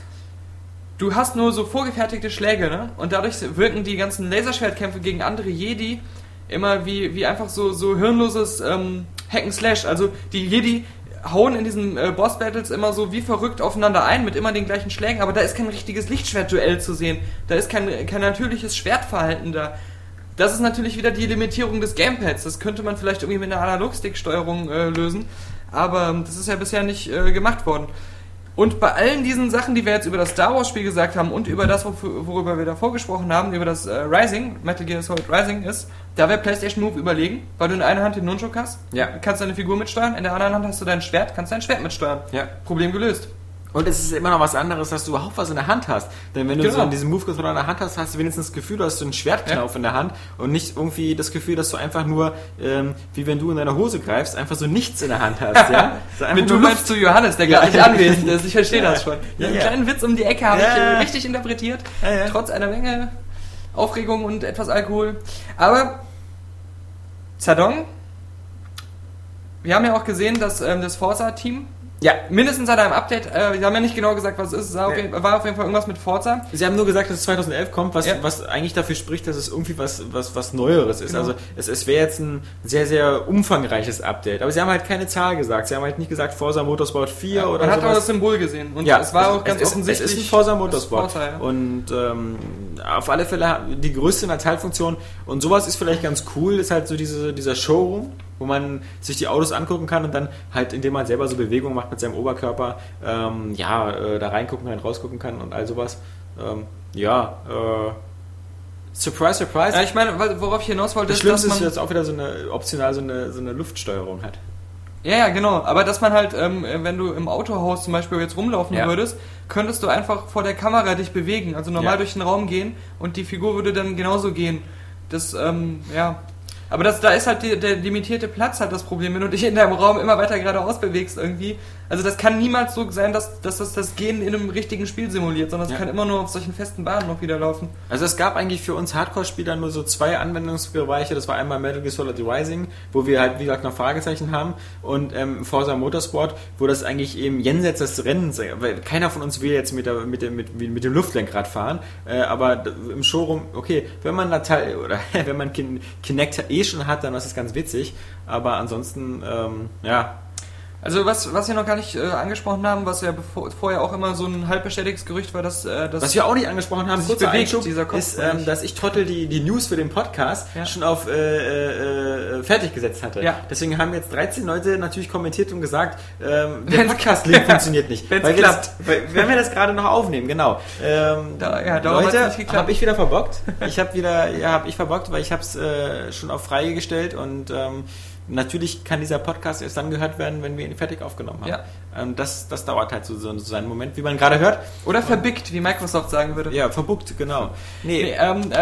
du hast nur so vorgefertigte Schläge, ne? Und dadurch wirken die ganzen Laserschwertkämpfe gegen andere Jedi immer wie, wie einfach so, so hirnloses ähm, Hack and Slash. Also die Jedi hauen in diesen äh, Boss-Battles immer so wie verrückt aufeinander ein mit immer den gleichen Schlägen, aber da ist kein richtiges Lichtschwertduell zu sehen. Da ist kein, kein natürliches Schwertverhalten da. Das ist natürlich wieder die Limitierung des Gamepads. Das könnte man vielleicht irgendwie mit einer Analogstick-Steuerung äh, lösen, aber ähm, das ist ja bisher nicht äh, gemacht worden. Und bei allen diesen Sachen, die wir jetzt über das Star Wars Spiel gesagt haben und über das, worüber wir davor gesprochen haben, über das äh, Rising, Metal Gear Solid Rising ist, da wäre PlayStation Move überlegen, weil du in einer Hand den Nunchuk hast, Ja. kannst deine Figur mitsteuern, in der anderen Hand hast du dein Schwert, kannst dein Schwert mitsteuern. Ja. Problem gelöst. Und es ist immer noch was anderes, dass du überhaupt was in der Hand hast. Denn wenn du Genau. so diesen Move-Controller in der Hand hast, hast du wenigstens das Gefühl, du hast so einen Schwertknauf in der Hand und nicht irgendwie das Gefühl, dass du einfach nur, ähm, wie wenn du in deine Hose greifst, einfach so nichts in der Hand hast. Ja? So Mit du meinst zu Johannes, der gerade nicht anwesend ist. Ich verstehe Ja. das schon. Ja, Einen ja. kleinen Witz um die Ecke habe Ja, ich äh, ja. richtig interpretiert. Ja, ja. Trotz einer Menge Aufregung und etwas Alkohol. Aber Zadong, wir haben ja auch gesehen, dass ähm, das Forza-Team Ja, mindestens seit einem Update, äh, wir haben ja nicht genau gesagt, was es ist, es war, auf jeden, war auf jeden Fall irgendwas mit Forza. Sie haben nur gesagt, dass es 2011 kommt, was, Ja. was eigentlich dafür spricht, dass es irgendwie was, was, was Neueres ist. Genau. Also es, es wäre jetzt ein sehr, sehr umfangreiches Update. Aber sie haben halt keine Zahl gesagt. Sie haben halt nicht gesagt Forza Motorsport 4 oder Man hat auch sowas. das Symbol gesehen. Und ja, es war auch ganz es, offensichtlich. Es ist ein Forza Motorsport. Forza, ja. Und ähm, auf alle Fälle die größte Natalfunktion. Und sowas ist vielleicht ganz cool, ist halt so diese, dieser Showroom, wo man sich die Autos angucken kann und dann halt, indem man selber so Bewegungen macht mit seinem Oberkörper, ähm, ja, äh, da reingucken kann, rausgucken kann und all sowas. Ähm, ja, äh, Surprise, surprise. ja, ich meine, worauf ich hinaus wollte, das ist, Schlimmste dass ist man, jetzt auch wieder so eine optional so eine, so eine Luftsteuerung hat. Ja, ja, genau. Aber dass man halt, ähm, wenn du im Autohaus zum Beispiel jetzt rumlaufen Ja. würdest, könntest du einfach vor der Kamera dich bewegen. Also normal Ja. durch den Raum gehen und die Figur würde dann genauso gehen. Das, ähm, ja. Aber das, da ist halt die, der limitierte Platz halt das Problem, wenn du dich in deinem Raum immer weiter geradeaus bewegst irgendwie. Also das kann niemals so sein, dass, dass das das Gehen in einem richtigen Spiel simuliert, sondern es Ja. kann immer nur auf solchen festen Bahnen noch wieder laufen. Also es gab eigentlich für uns Hardcore-Spieler nur so zwei Anwendungsbereiche. Das war einmal Metal Gear Solid Rising, wo wir halt wie gesagt noch Fragezeichen haben, und ähm, Forza Motorsport, wo das eigentlich eben jenseits des Rennens, weil keiner von uns will jetzt mit, der, mit, dem, mit, mit dem Luftlenkrad fahren, äh, aber im Showroom, okay, wenn man Natal oder wenn man Kin Kinect eh schon hat, dann ist das ganz witzig. Aber ansonsten, ähm, ja, Also was, was wir noch gar nicht äh, angesprochen haben, was ja bevor, vorher auch immer so ein halb bestätigtes Gerücht war, dass, äh, dass Was wir auch nicht angesprochen haben, kurzer bewegt, dieser Kopf, ist, ähm, dass ich Trottel die, die News für den Podcast Ja. schon auf äh, äh, fertig gesetzt hatte. Ja. Deswegen haben jetzt 13 Leute natürlich kommentiert und gesagt, ähm, der Podcast-Link funktioniert nicht. Wenn's weil wir klappt. Das, weil, wenn wir das gerade noch aufnehmen, genau. Ähm, Da- ja, Leute, habe ich wieder verbockt. Ich habe wieder, ja, habe ich verbockt, weil ich habe es äh, schon auf freie gestellt und ähm, Natürlich kann dieser Podcast erst dann gehört werden, wenn wir ihn fertig aufgenommen haben. Ja. Ähm, das, das dauert halt so, so seinen Moment, wie man gerade hört. Oder verbickt, wie Microsoft sagen würde. Ja, verbuckt, genau. Nee, Nee, ähm, äh,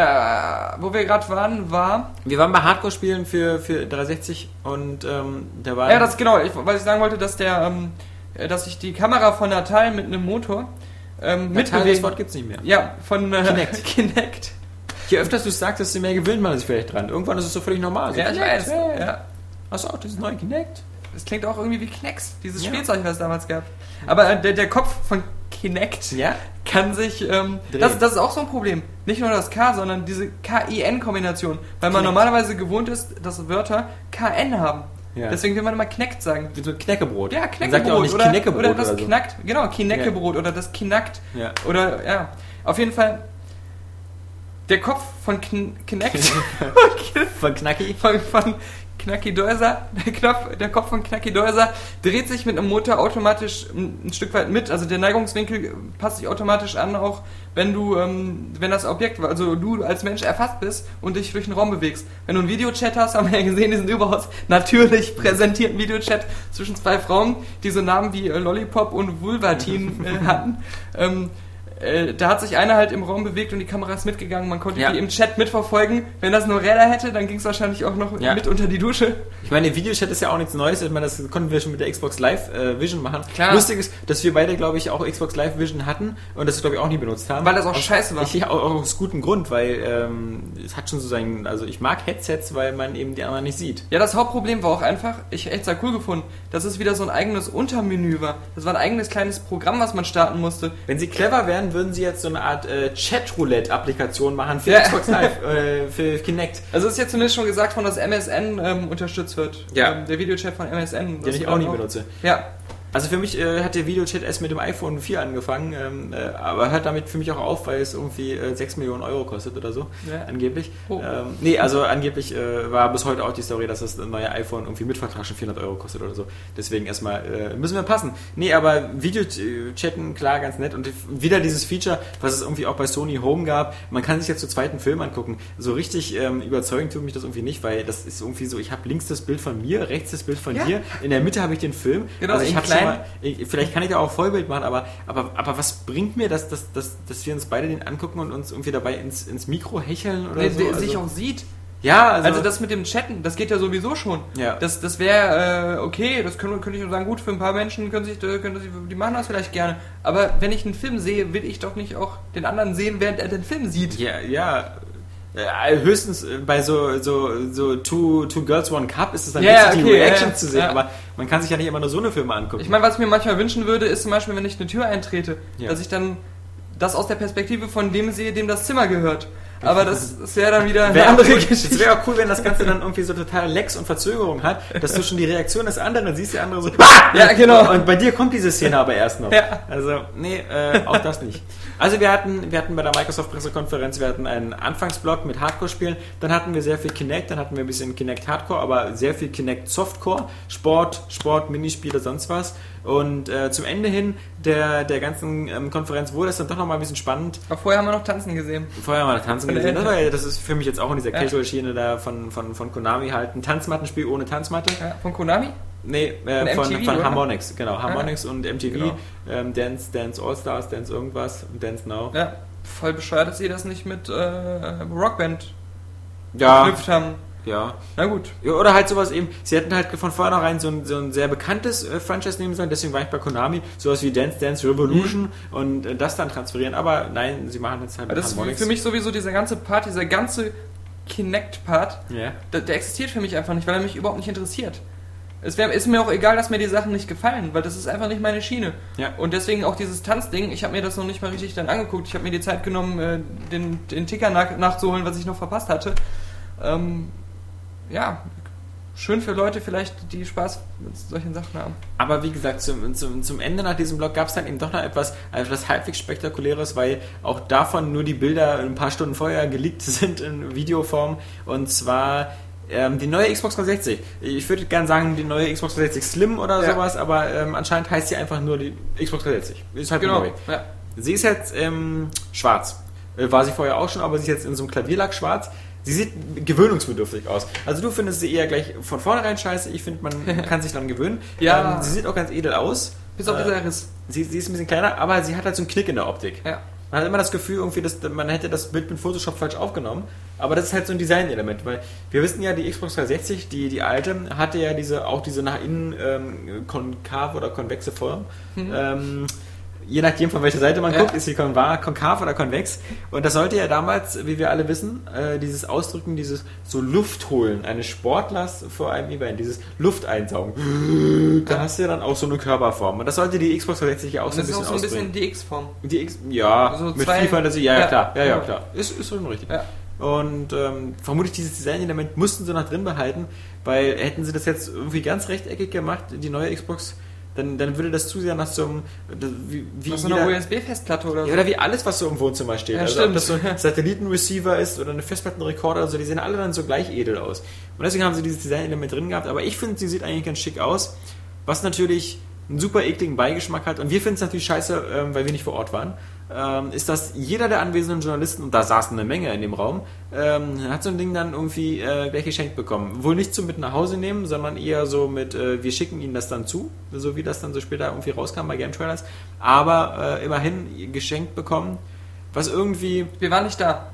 wo wir gerade waren, war. Wir waren bei Hardcore-Spielen für, für 360 und ähm, da war. Ja, das genau, ich, was ich sagen wollte, dass der, ähm, äh, dass ich die Kamera von Natal mit einem Motor ähm, mit das mitbewegen. Wort gibt's nicht mehr. Ja, von äh, Kinect. Kinect. Je öfter du es sagst, desto mehr gewöhnt man sich vielleicht dran. Irgendwann ist es so völlig normal. So, Ja, ich weiß. hey. Ja. Auch dieses neue Kinect? Das klingt auch irgendwie wie Knex, dieses Ja. Spielzeug, was es damals gab. Aber äh, der, der Kopf von Kinect Ja. kann sich. Ähm, das, das ist auch so ein Problem. Nicht nur das K, sondern diese K-I-N-Kombination. Weil man Kinect. normalerweise gewohnt ist, dass Wörter KN haben. Ja. Deswegen will man immer Kinect sagen. Wie so ein Knäckebrot. Ja, Man Knäckebrot. sagt ja auch nicht oder, Knäckebrot oder das oder so. Knackt. Genau, Kineckebrot oder das Kinackt. Ja. Oder, ja. Auf jeden Fall. Der Kopf von Kn Kinect. Von Knacki. von, von Knacki Deuser, der, Knopf, der Kopf von Knacki Deuser dreht sich mit einem Motor automatisch ein, Stück weit mit. Also der Neigungswinkel passt sich automatisch an, auch wenn du, ähm, wenn das Objekt, also du als Mensch erfasst bist und dich durch den Raum bewegst. Wenn du einen Videochat hast, haben wir ja gesehen, diesen überaus natürlich präsentierten Videochat zwischen zwei Frauen, die so Namen wie äh, Lollipop und Vulvatin äh, hatten. Ähm, äh, da hat sich einer halt im Raum bewegt und die Kamera ist mitgegangen. Man konnte Ja. die im Chat mitverfolgen. Wenn das nur Räder hätte, dann ging es wahrscheinlich auch noch Ja. mit unter die Dusche. Ich meine, Videochat ist ja auch nichts Neues. Ich meine, das konnten wir schon mit der Xbox Live äh, Vision machen. Klar. Lustig ist, dass wir beide, glaube ich, auch Xbox Live Vision hatten und das, glaube ich, auch nie benutzt haben. Weil das auch aus, scheiße war. Ich, auch, auch aus gutem Grund, weil ähm, es hat schon so sein, also ich mag Headsets, weil man eben die anderen nicht sieht. Ja, das Hauptproblem war auch einfach, ich echt sehr cool gefunden, dass es wieder so ein eigenes Untermenü war. Das war ein eigenes kleines Programm, was man starten musste. Wenn sie clever wären, würden sie jetzt so eine Art äh, Chat-Roulette-Applikation machen für Ja. Xbox Live, äh, für Kinect. Also es ist jetzt zumindest schon gesagt worden, dass MSN ähm, unterstützt wird. Ja. Ähm, der Videochat von MSN. Den ich auch nie benutze. Ja. Also für mich äh, hat der Videochat erst mit dem iPhone 4 angefangen, ähm, äh, aber hört damit für mich auch auf, weil es irgendwie äh, 6 Millionen Euro kostet oder so, Ja. angeblich. Oh. Ähm, nee, also angeblich äh, war bis heute auch die Story, dass das neue iPhone irgendwie mit Vertrag schon 400 Euro kostet oder so. Deswegen erstmal äh, müssen wir passen. Nee, aber Videochatten, klar, ganz nett. Und wieder dieses Feature, was es irgendwie auch bei Sony Home gab, man kann sich jetzt zu zweiten Film angucken. So richtig ähm, überzeugend tut mich das irgendwie nicht, weil das ist irgendwie so, ich habe links das Bild von mir, rechts das Bild von Ja. dir, in der Mitte habe ich den Film. Genau, also ich habe mal, ich, vielleicht kann ich da auch Vollbild machen, aber, aber, aber was bringt mir das, dass, dass, dass wir uns beide den angucken und uns irgendwie dabei ins, ins Mikro hecheln oder Der, so? der also, sich auch sieht. ja, also, Also, das mit dem Chatten, das geht ja sowieso schon. Ja. Das, das wäre äh, okay, das können, könnte ich nur sagen, gut, für ein paar Menschen können sich, äh, können sich, die machen das vielleicht gerne. Aber wenn ich einen Film sehe, will ich doch nicht auch den anderen sehen, während er den Film sieht. ja, ja. Höchstens äh, bei so, so, so two, two Girls, One Cup ist es dann Ja, witzig, die okay, ja, Reactions ja. zu sehen, Ja. aber man kann sich ja nicht immer nur so eine Filme angucken. Ich meine, was ich mir manchmal wünschen würde, ist zum Beispiel, wenn ich eine Tür eintrete, Ja. dass ich dann das aus der Perspektive von dem sehe, dem das Zimmer gehört. Aber das, das wäre dann wieder eine Wäre andere cool, es Geschichte. wäre auch cool, wenn das Ganze dann irgendwie so total Lex und Verzögerung hat, dass du schon die Reaktion des anderen siehst, der andere so. Ja, genau. Und bei dir kommt diese Szene aber erst noch. Ja. Also, nee, äh, auch das nicht. Also wir hatten, wir hatten bei der Microsoft-Pressekonferenz, wir hatten einen Anfangsblock mit Hardcore-Spielen, dann hatten wir sehr viel Kinect, dann hatten wir ein bisschen Kinect Hardcore, aber sehr viel Kinect Softcore, Sport, Sport, Minispiele, sonst was. Und äh, zum Ende hin der, der ganzen ähm, Konferenz wurde es dann doch nochmal ein bisschen spannend. Aber vorher haben wir noch Tanzen gesehen. Vorher mal tanzen Von der gesehen. Das, war, ja- das ist für mich jetzt auch in dieser Ja. Casual-Schiene da von, von, von Konami halt ein Tanzmattenspiel ohne Tanzmatte. Ja, von Konami? Nee, äh, Von MTV, von oder? Harmonix, genau. Harmonix und MTV. Genau. Ähm, Dance, Dance All-Stars, Dance irgendwas und Dance Now. Ja. Voll bescheuert, dass sie das nicht mit äh, Rockband Ja, geknüpft haben. ja. Na gut. Ja, Oder halt sowas eben, sie hätten halt von vornherein so ein, so ein sehr bekanntes äh, Franchise nehmen sollen, deswegen war ich bei Konami, sowas wie Dance Dance Revolution und äh, das dann transferieren, aber nein, sie machen jetzt halt Aber mit das ist Harmonix. für mich sowieso dieser ganze Part, dieser ganze Kinect-Part, Ja. der, der existiert für mich einfach nicht, weil er mich überhaupt nicht interessiert. Es wär, ist mir auch egal, dass mir die Sachen nicht gefallen, weil das ist einfach nicht meine Schiene. Ja. Und deswegen auch dieses Tanzding, ich habe mir das noch nicht mal richtig dann angeguckt. Ich habe mir die Zeit genommen, äh, den, den Ticker nach, nachzuholen, was ich noch verpasst hatte. Ähm, ja, schön für Leute vielleicht, die Spaß mit solchen Sachen haben. Aber wie gesagt, zum, zum, zum Ende nach diesem Blog gab es dann eben doch noch etwas, etwas halbwegs Spektakuläres, weil auch davon nur die Bilder ein paar Stunden vorher geleakt sind in Videoform. Und zwar ähm, die neue Xbox 360. Ich würde gerne sagen, die neue Xbox 360 Slim oder Ja. sowas, aber ähm, anscheinend heißt sie einfach nur die Xbox 360. Ist halt Genau. neu. Ja. Sie ist jetzt ähm, schwarz. Äh, War sie vorher auch schon, aber sie ist jetzt in so einem Klavierlack schwarz. Sie sieht gewöhnungsbedürftig aus. Also du findest sie eher gleich von vornherein scheiße. Ich finde, man kann sich daran gewöhnen. Ja. Ähm, sie sieht auch ganz edel aus. Bis auf Äh, dieser Riss. Sie, sie ist ein bisschen kleiner, aber sie hat halt so einen Knick in der Optik. Ja. Man hat immer das Gefühl, irgendwie, dass man hätte das Bild mit Photoshop falsch aufgenommen. Aber das ist halt so ein Design-Element, weil wir wissen ja, die Xbox 360, die, die alte, hatte ja diese, auch diese nach innen ähm, konkave oder konvexe Form. Ähm, je nachdem, von welcher Seite man. Ja. guckt, ist sie konkav oder konvex. Und das sollte ja damals, wie wir alle wissen, äh, dieses Ausdrücken, dieses so Luft holen eines Sportlers vor einem Event, dieses Lufteinsaugen. Da hast du ja dann auch so eine Körperform. Und das sollte die Xbox 360 ja auch so ein das ist bisschen auch so ein bisschen die X-Form. Die X, ja, Also mit zwei- viel Fantasie, ja, ja, Ja. klar, ja, ja, Ja. klar. Ist, ist schon richtig. Ja. Und ähm, vermutlich dieses Design-Element mussten sie noch drin behalten, weil hätten sie das jetzt irgendwie ganz rechteckig gemacht, die neue Xbox, dann, dann würde das zu sehr nach so einem, wie, wie Was so eine jeder- USB-Festplatte oder so. ja, oder wie alles, was so im Wohnzimmer steht. Ja, also stimmt. ob das so ein Satellitenreceiver ist oder eine Festplattenrekorder, also die sehen alle dann so gleich edel aus. Und deswegen haben sie dieses Design-Element drin gehabt, aber ich finde, sie sieht eigentlich ganz schick aus, was natürlich einen super ekligen Beigeschmack hat. Und wir finden es natürlich scheiße, ähm, weil wir nicht vor Ort waren. Ähm, ist, dass jeder der anwesenden Journalisten, und da saßen eine Menge in dem Raum, ähm, hat so ein Ding dann irgendwie äh, gleich geschenkt bekommen. Wohl nicht zum mit nach Hause nehmen, sondern eher so mit, äh, wir schicken ihnen das dann zu, so wie das dann so später irgendwie rauskam bei Game Trailers. Aber äh, immerhin geschenkt bekommen, was irgendwie, Wir waren nicht da.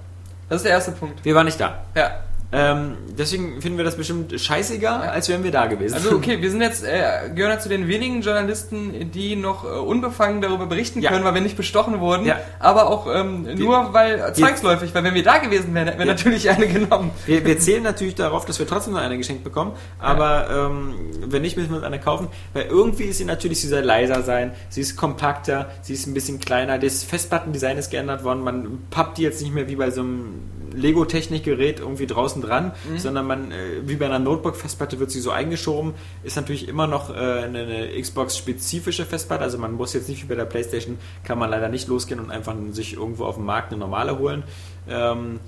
Das ist der erste Punkt. wir waren nicht da. Ja. Ähm, deswegen finden wir das bestimmt scheißegal, als wären wir da gewesen. Also okay, wir sind jetzt, äh, gehören ja zu den wenigen Journalisten, die noch äh, unbefangen darüber berichten Ja. können, weil wir nicht bestochen wurden. Ja. Aber auch ähm, nur weil äh, zwangsläufig, weil wenn wir da gewesen wären, hätten wir Ja. natürlich eine genommen. Wir, wir zählen natürlich darauf, dass wir trotzdem noch eine geschenkt bekommen, aber ähm, wenn nicht, müssen wir uns eine kaufen, weil irgendwie ist sie natürlich, sie soll leiser sein, sie ist kompakter, sie ist ein bisschen kleiner, das Festplattendesign ist geändert worden, man pappt die jetzt nicht mehr wie bei so einem Lego-Technikgerät irgendwie draußen dran, sondern man, äh, wie bei einer Notebook-Festplatte wird sie so eingeschoben, ist natürlich immer noch äh, eine, eine Xbox-spezifische Festplatte, also man muss jetzt nicht wie bei der Playstation, kann man leider nicht losgehen und einfach sich irgendwo auf dem Markt eine normale holen. Ähm,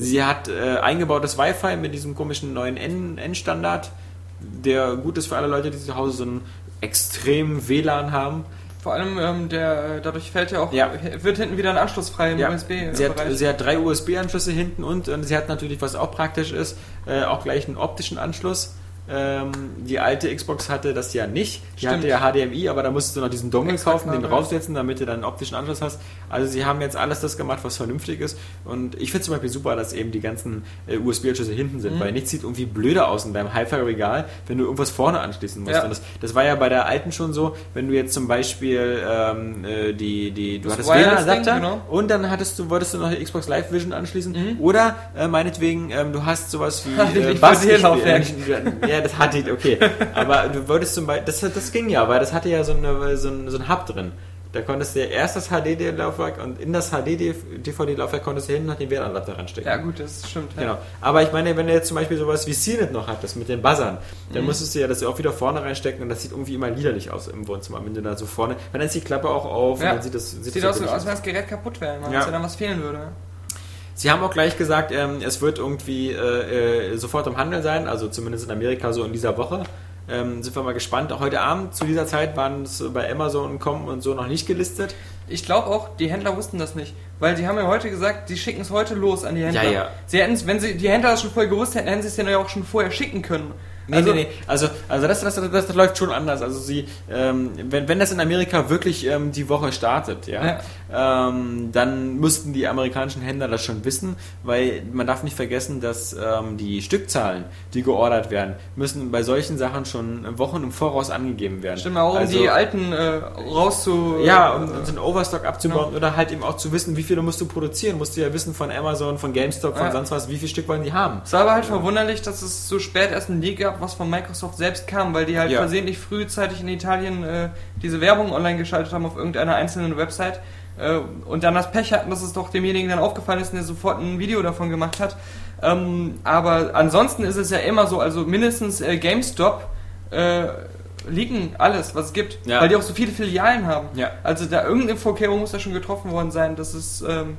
Sie hat äh, eingebautes Wi-Fi mit diesem komischen neuen N-Standard, der gut ist für alle Leute, die zu Hause so einen extremen WLAN haben. Vor allem ähm, der, äh, dadurch fällt ja auch, Ja. wird hinten wieder ein Anschluss frei im sie, hat, USB-Bereich. sie hat drei USB-Anschlüsse hinten und, und sie hat natürlich, was auch praktisch ist, äh, auch gleich einen optischen Anschluss. Ähm, die alte Xbox hatte das ja nicht. Die Stimmt. hatte ja HDMI, aber da musstest du noch diesen Dongle kaufen, den draufsetzen, damit du dann einen optischen Anschluss hast. Also sie haben jetzt alles das gemacht, was vernünftig ist. Und ich finde zum Beispiel super, dass eben die ganzen äh, USB-Anschlüsse hinten sind, Mhm. weil nichts sieht irgendwie blöder aus in deinem Hi-Fi-Regal, wenn du irgendwas vorne anschließen musst. Ja. Das, das war ja bei der alten schon so, wenn du jetzt zum Beispiel ähm, äh, die, die, du Das hattest WLAN-Adapter genau. und dann hattest du, wolltest du noch die Xbox Live Vision anschließen oder äh, meinetwegen, ähm, du hast sowas wie äh, Bass-. Ja, das hatte ich, okay. Aber du wolltest zum Beispiel, das, das ging ja, weil das hatte ja so, eine, so, ein, so ein Hub drin. Da konntest du ja erst das HD-Laufwerk und in das HD-DVD-Laufwerk konntest du hinten noch den WLAN-Adapter reinstecken. ja gut, das stimmt. Ja. Genau. Aber ich meine, wenn du jetzt zum Beispiel sowas wie CNET noch hattest mit den Buzzern, dann Mhm. musstest du ja das auch wieder vorne reinstecken und das sieht irgendwie immer liederlich aus im Wohnzimmer, wenn du da so vorne, weil dann ist die Klappe auch auf Ja. und dann sieht das Sieht, das aus, als wenn das Gerät kaputt wäre, Ja. wenn da was fehlen würde. Sie haben auch gleich gesagt, ähm, es wird irgendwie äh, äh, sofort im Handel sein, also zumindest in Amerika so in dieser Woche. Ähm, sind wir mal gespannt. Auch heute Abend zu dieser Zeit waren es bei Amazon kommen und so noch nicht gelistet. Ich glaube auch, die Händler wussten das nicht. Weil die haben ja heute gesagt, die schicken es heute los an die Händler. Ja, ja. Sie hätten's, wenn sie die Händler das schon vorher gewusst hätten, hätten sie es ja auch schon vorher schicken können. Nee, also, nee, nee. Also, also das, das, das, das läuft schon anders. Also sie, ähm, wenn, wenn das in Amerika wirklich ähm, die Woche startet, ja, Ähm, dann müssten die amerikanischen Händler das schon wissen, weil man darf nicht vergessen, dass ähm, die Stückzahlen, die geordert werden, müssen bei solchen Sachen schon Wochen im Voraus angegeben werden. Stimmt, auch um also, die alten äh, rauszu... Ja, um so einen Overstock abzubauen oder halt eben auch zu wissen, wie viele musst du produzieren. Musst du ja wissen von Amazon, von GameStop, von sonst was, wie viel Stück wollen die haben. Es war aber halt verwunderlich, dass es so spät erst ein Leak gab, was von Microsoft selbst kam, weil die halt versehentlich frühzeitig in Italien äh, diese Werbung online geschaltet haben auf irgendeiner einzelnen Website äh, und dann das Pech hatten, dass es doch demjenigen dann aufgefallen ist und der sofort ein Video davon gemacht hat. Ähm, aber ansonsten ist es ja immer so, also mindestens äh, GameStop äh, liegen alles, was es gibt, Ja. weil die auch so viele Filialen haben. Ja. Also da irgendeine Vorkehrung muss da schon getroffen worden sein, dass es ähm,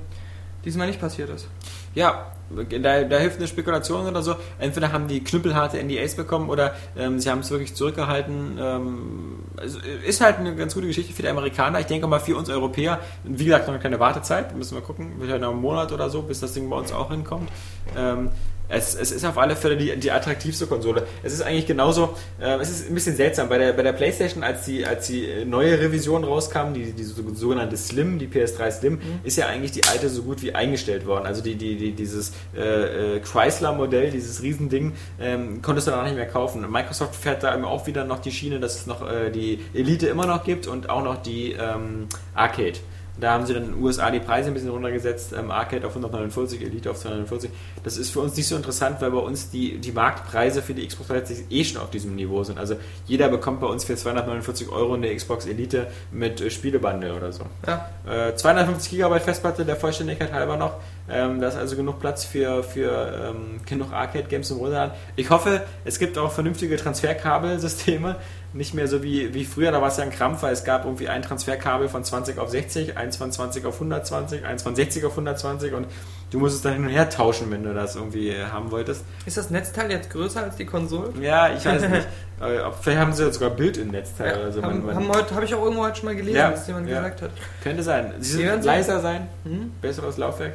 diesmal nicht passiert ist. Ja, da, da hilft eine Spekulation oder so. Entweder haben die knüppelharte NDAs bekommen oder ähm, sie haben es wirklich zurückgehalten. Ähm, es ist halt eine ganz gute Geschichte für die Amerikaner. Ich denke mal für uns Europäer, wie gesagt, noch eine kleine Wartezeit. Müssen wir gucken, vielleicht noch einen Monat oder so, bis das Ding bei uns auch hinkommt. Ähm, es, es ist auf alle Fälle die, die attraktivste Konsole. Es ist eigentlich genauso, äh, es ist ein bisschen seltsam. Bei der, bei der PlayStation, als die, als die neue Revision rauskam, die, die so- sogenannte Slim, die PS3 Slim, ist ja eigentlich die alte so gut wie eingestellt worden. Also die, die, die, dieses äh, äh, Chrysler-Modell, dieses Riesending, ähm, konntest du danach nicht mehr kaufen. Microsoft fährt da eben auch wieder noch die Schiene, dass es noch äh, die Elite immer noch gibt und auch noch die ähm, Arcade. Da haben sie dann in den USA die Preise ein bisschen runtergesetzt, ähm, Arcade auf 149, Elite auf 249. Das ist für uns nicht so interessant, weil bei uns die, die Marktpreise für die Xbox 360 eh schon auf diesem Niveau sind. Also jeder bekommt bei uns für 249 Euro eine Xbox Elite mit äh, Spielebundle oder so. Ja. Äh, 250 GB Festplatte der Vollständigkeit halber noch. Ähm, da ist also genug Platz für, für ähm, genug Arcade-Games im Runterladen. Ich hoffe, es gibt auch vernünftige Transferkabelsysteme. Nicht mehr so wie, wie früher, da war es ja ein Krampf, weil es gab irgendwie ein Transferkabel von 20 auf 60, eins von 20 auf 120, eins von 60 auf 120 und du musstest dann hin und her tauschen, wenn du das irgendwie äh, haben wolltest. Ist das Netzteil jetzt größer als die Konsole? Ja, ich weiß nicht. Vielleicht haben sie jetzt sogar Bild-in-Netzteil oder so. haben, Man- man- haben heute habe ich auch irgendwo heute schon mal gelesen, Ja, dass jemand ja. gesagt hat. Könnte sein. Sie sind leiser sein, Hm? besseres Laufwerk.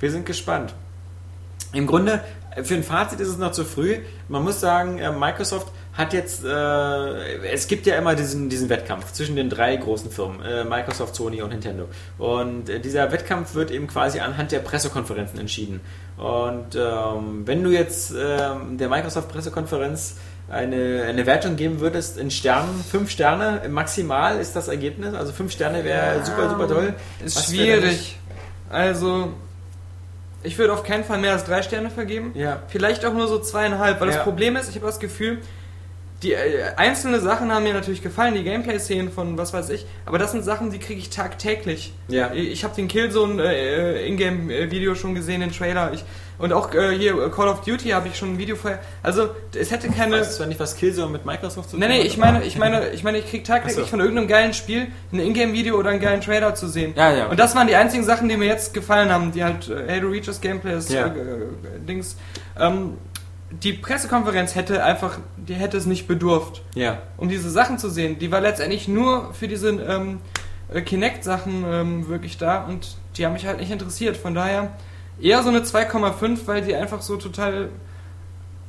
Wir sind gespannt. Im Grunde, äh, für ein Fazit ist es noch zu früh. Man muss sagen, äh, Microsoft hat jetzt, äh, es gibt ja immer diesen, diesen Wettkampf zwischen den drei großen Firmen, äh, Microsoft, Sony und Nintendo. Und äh, dieser Wettkampf wird eben quasi anhand der Pressekonferenzen entschieden. Und ähm, wenn du jetzt ähm, der Microsoft-Pressekonferenz eine, eine Wertung geben würdest in Sternen, fünf Sterne maximal ist das Ergebnis, also fünf Sterne wäre super, super toll. Ist Was schwierig. Also, ich würde auf keinen Fall mehr als drei Sterne vergeben. Ja. Vielleicht auch nur so zweieinhalb, weil Ja. das Problem ist, ich habe das Gefühl, die äh, einzelne Sachen haben mir natürlich gefallen, die Gameplay-Szenen von was weiß ich, aber das sind Sachen, die kriege ich tagtäglich. Ja. Ich habe den Killzone äh, Ingame-Video schon gesehen, den Trailer. Ich, und auch äh, hier Call of Duty habe ich schon ein Video vorher. Also es hätte keine. Ich weiß zwar nicht, was Killzone mit Microsoft zu Nee, nee, hat, ich meine, ich meine, ich meine, ich krieg tagtäglich so. von irgendeinem geilen Spiel ein Ingame-Video oder einen geilen Trailer zu sehen. Ja, ja, okay. Und das waren die einzigen Sachen, die mir jetzt gefallen haben, die halt äh, Halo Reaches Gameplay ist, Ja. äh, äh, Dings. Ähm, die Pressekonferenz hätte einfach, die hätte es nicht bedurft, Ja. um diese Sachen zu sehen. Die war letztendlich nur für diese ähm, äh, Kinect-Sachen ähm, wirklich da und die haben mich halt nicht interessiert. Von daher eher so eine 2,5, weil die einfach so total.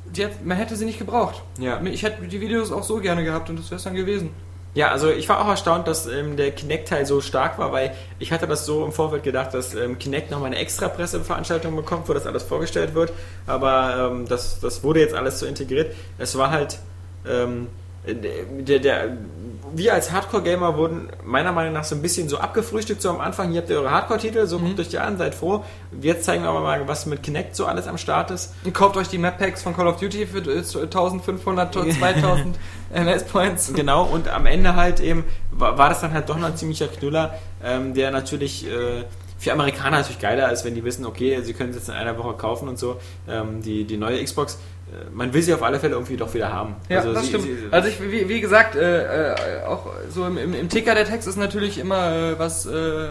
Die hat, man hätte sie nicht gebraucht. Ja. Ich hätte die Videos auch so gerne gehabt und das wäre es dann gewesen. Ja, also ich war auch erstaunt, dass ähm, der Kinect-Teil so stark war, weil ich hatte das so im Vorfeld gedacht, dass ähm, Kinect nochmal eine extra Presseveranstaltung bekommt, wo das alles vorgestellt wird. Aber ähm, das, das wurde jetzt alles so integriert. Es war halt, ähm, der, der, wir als Hardcore-Gamer wurden meiner Meinung nach so ein bisschen so abgefrühstückt so am Anfang. Hier habt ihr eure Hardcore-Titel, so guckt euch die an, seid froh. Jetzt zeigen wir aber mal, was mit Kinect so alles am Start ist. Und kauft euch die Map Packs von Call of Duty für äh, 1500, 2000 MS Points. Genau, und am Ende halt eben war, war das dann halt doch noch ein ziemlicher Knüller, ähm, der natürlich äh, für Amerikaner natürlich geiler ist, wenn die wissen, okay, sie können es jetzt in einer Woche kaufen und so. Ähm, die, die neue Xbox, man will sie auf alle Fälle irgendwie doch wieder haben. Ja, also das sie, stimmt. Sie, also ich, wie, wie gesagt, äh, äh, auch so im, im, im Ticker der Text ist natürlich immer äh, was äh,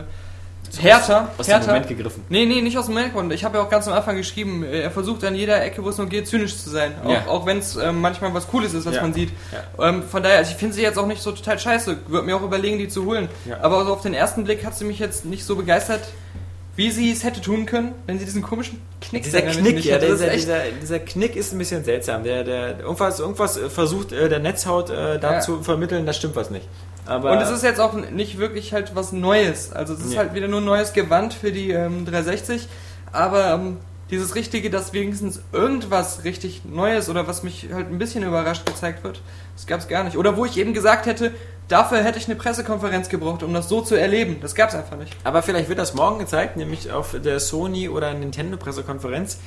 härter. aus dem härter. Moment gegriffen. Nee, nee, nicht aus dem Moment. Ich habe ja auch ganz am Anfang geschrieben, äh, er versucht an jeder Ecke, wo es nur geht, zynisch zu sein. Auch, Ja. auch wenn es ähm, manchmal was Cooles ist, was Ja. man sieht. Ja. Ähm, von daher, also ich finde sie jetzt auch nicht so total scheiße. Würde mir auch überlegen, die zu holen. Aber so auf den ersten Blick hat sie mich jetzt nicht so begeistert, wie sie es hätte tun können, wenn sie diesen komischen Knick Dieser Knick, ja, dieser, dieser, dieser Knick ist ein bisschen seltsam. Der, der, irgendwas, irgendwas äh, versucht äh, der Netzhaut äh, da Ja. zu vermitteln, da stimmt was nicht. Aber Und es ist jetzt auch nicht wirklich halt was Neues. Also es ist Ja. halt wieder nur ein neues Gewand für die ähm, 360. Aber ähm, dieses Richtige, dass wenigstens irgendwas richtig Neues oder was mich halt ein bisschen überrascht gezeigt wird, das gab es gar nicht. Oder wo ich eben gesagt hätte, dafür hätte ich eine Pressekonferenz gebraucht, um das so zu erleben. Das gab es einfach nicht. Aber vielleicht wird das morgen gezeigt, nämlich auf der Sony oder Nintendo-Pressekonferenz.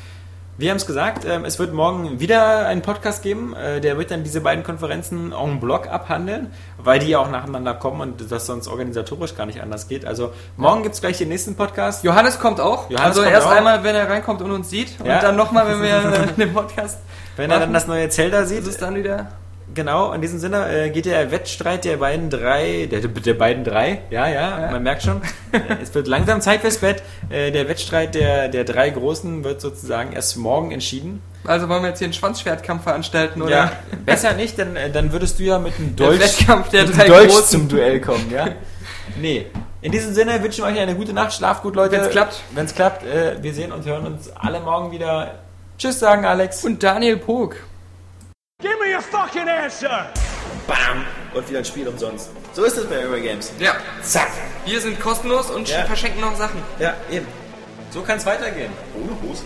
Wir haben es gesagt, ähm, es wird morgen wieder einen Podcast geben, äh, der wird dann diese beiden Konferenzen en bloc abhandeln, weil die ja auch nacheinander kommen und das sonst organisatorisch gar nicht anders geht. Also morgen gibt es gleich den nächsten Podcast. Johannes kommt auch. Johannes also kommt erst auch. einmal, wenn er reinkommt und uns sieht. Ja. Und dann nochmal, wenn wir den Podcast Wenn er dann machen. das neue Zelda Das sieht, ist dann wieder... genau, in diesem Sinne äh, geht der Wettstreit der beiden drei, der, der beiden drei, ja, ja, Ja. man merkt schon, es wird langsam Zeit fürs Bett. Äh, der Wettstreit der, der drei Großen wird sozusagen erst morgen entschieden. Also wollen wir jetzt hier einen Schwanzschwertkampf veranstalten, oder? Ja, besser nicht, denn äh, dann würdest du ja mit einem Der Dolch, Wettkampf der drei Dolch Großen. zum Duell kommen, ja? Nee. In diesem Sinne wünschen wir euch eine gute Nacht, schlaft gut, Leute. Wenn's klappt. Wenn es klappt, äh, wir sehen und hören uns alle morgen wieder. Tschüss sagen, Alex. Und Daniel Pog. Give me a fucking answer! Bam! Und wieder ein Spiel umsonst. So ist es bei Eurogames. Ja, Zack. wir sind kostenlos und Ja. verschenken noch Sachen. Ja, eben. So kann es weitergehen. Ohne Hose.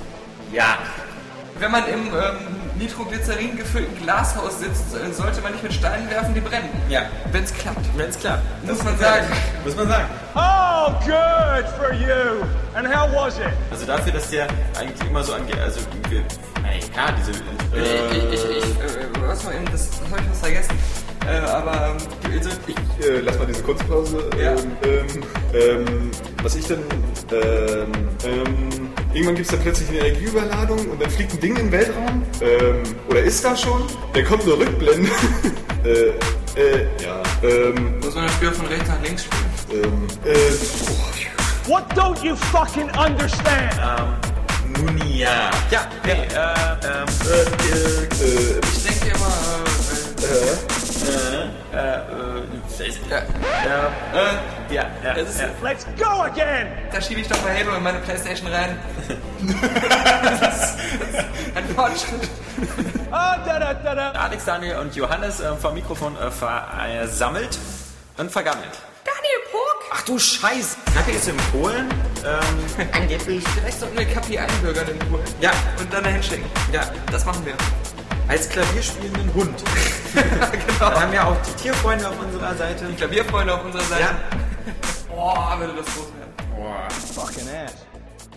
Ja. Wenn man im ähm, Nitroglycerin gefüllten Glashaus sitzt, äh, sollte man nicht mit Steinen werfen, die brennen. Ja. Wenn es klappt. Wenn es klappt. Muss man sagen. Muss man sagen. Oh, good for you! And how was it? Also dafür, dass der eigentlich immer so angeht, also wir, ey, klar, diese, ich, ich, ich, äh, was war eben, das, das habe ich was vergessen. Äh, aber ähm, also, Ich äh, lass mal diese Kunstpause. Ja. Ähm, ähm, was ich dann. Ähm, ähm, irgendwann gibt es dann plötzlich eine Energieüberladung und dann fliegt ein Ding in den Weltraum. Ähm, oder ist da schon? Dann kommt eine Rückblende. äh, äh, ja. Ähm, muss man das Spiel von rechts nach links spielen. ähm, äh, oh, What don't you fucking understand? Nun ja. Ja, nee, äh, ähm, äh, Ich denke immer, äh, äh, äh, äh, ja, äh, ja, ja, das ist, ja. Let's go again! da schiebe ich doch mal Halo in meine Playstation rein. das ist ein Fortschritt. Ah, da da da da. Alex, Daniel und Johannes äh, vom Mikrofon äh, versammelt und vergammelt. Daniel Puck! Ach du Scheiß! Kacke ist in Polen. Ähm, Angeblich. Vielleicht sollten wir Kapi einbürgern in Polen. ja, Und dann dahin schicken. ja, Das machen wir. Als klavierspielenden Hund. genau. Wir haben ja auch die Tierfreunde auf unserer Seite. Klavierfreunde auf unserer Seite. Ja. Boah, würde das groß werden. Fucking ass.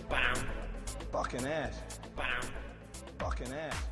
Fucking ass. Fucking ass. Fucking ass.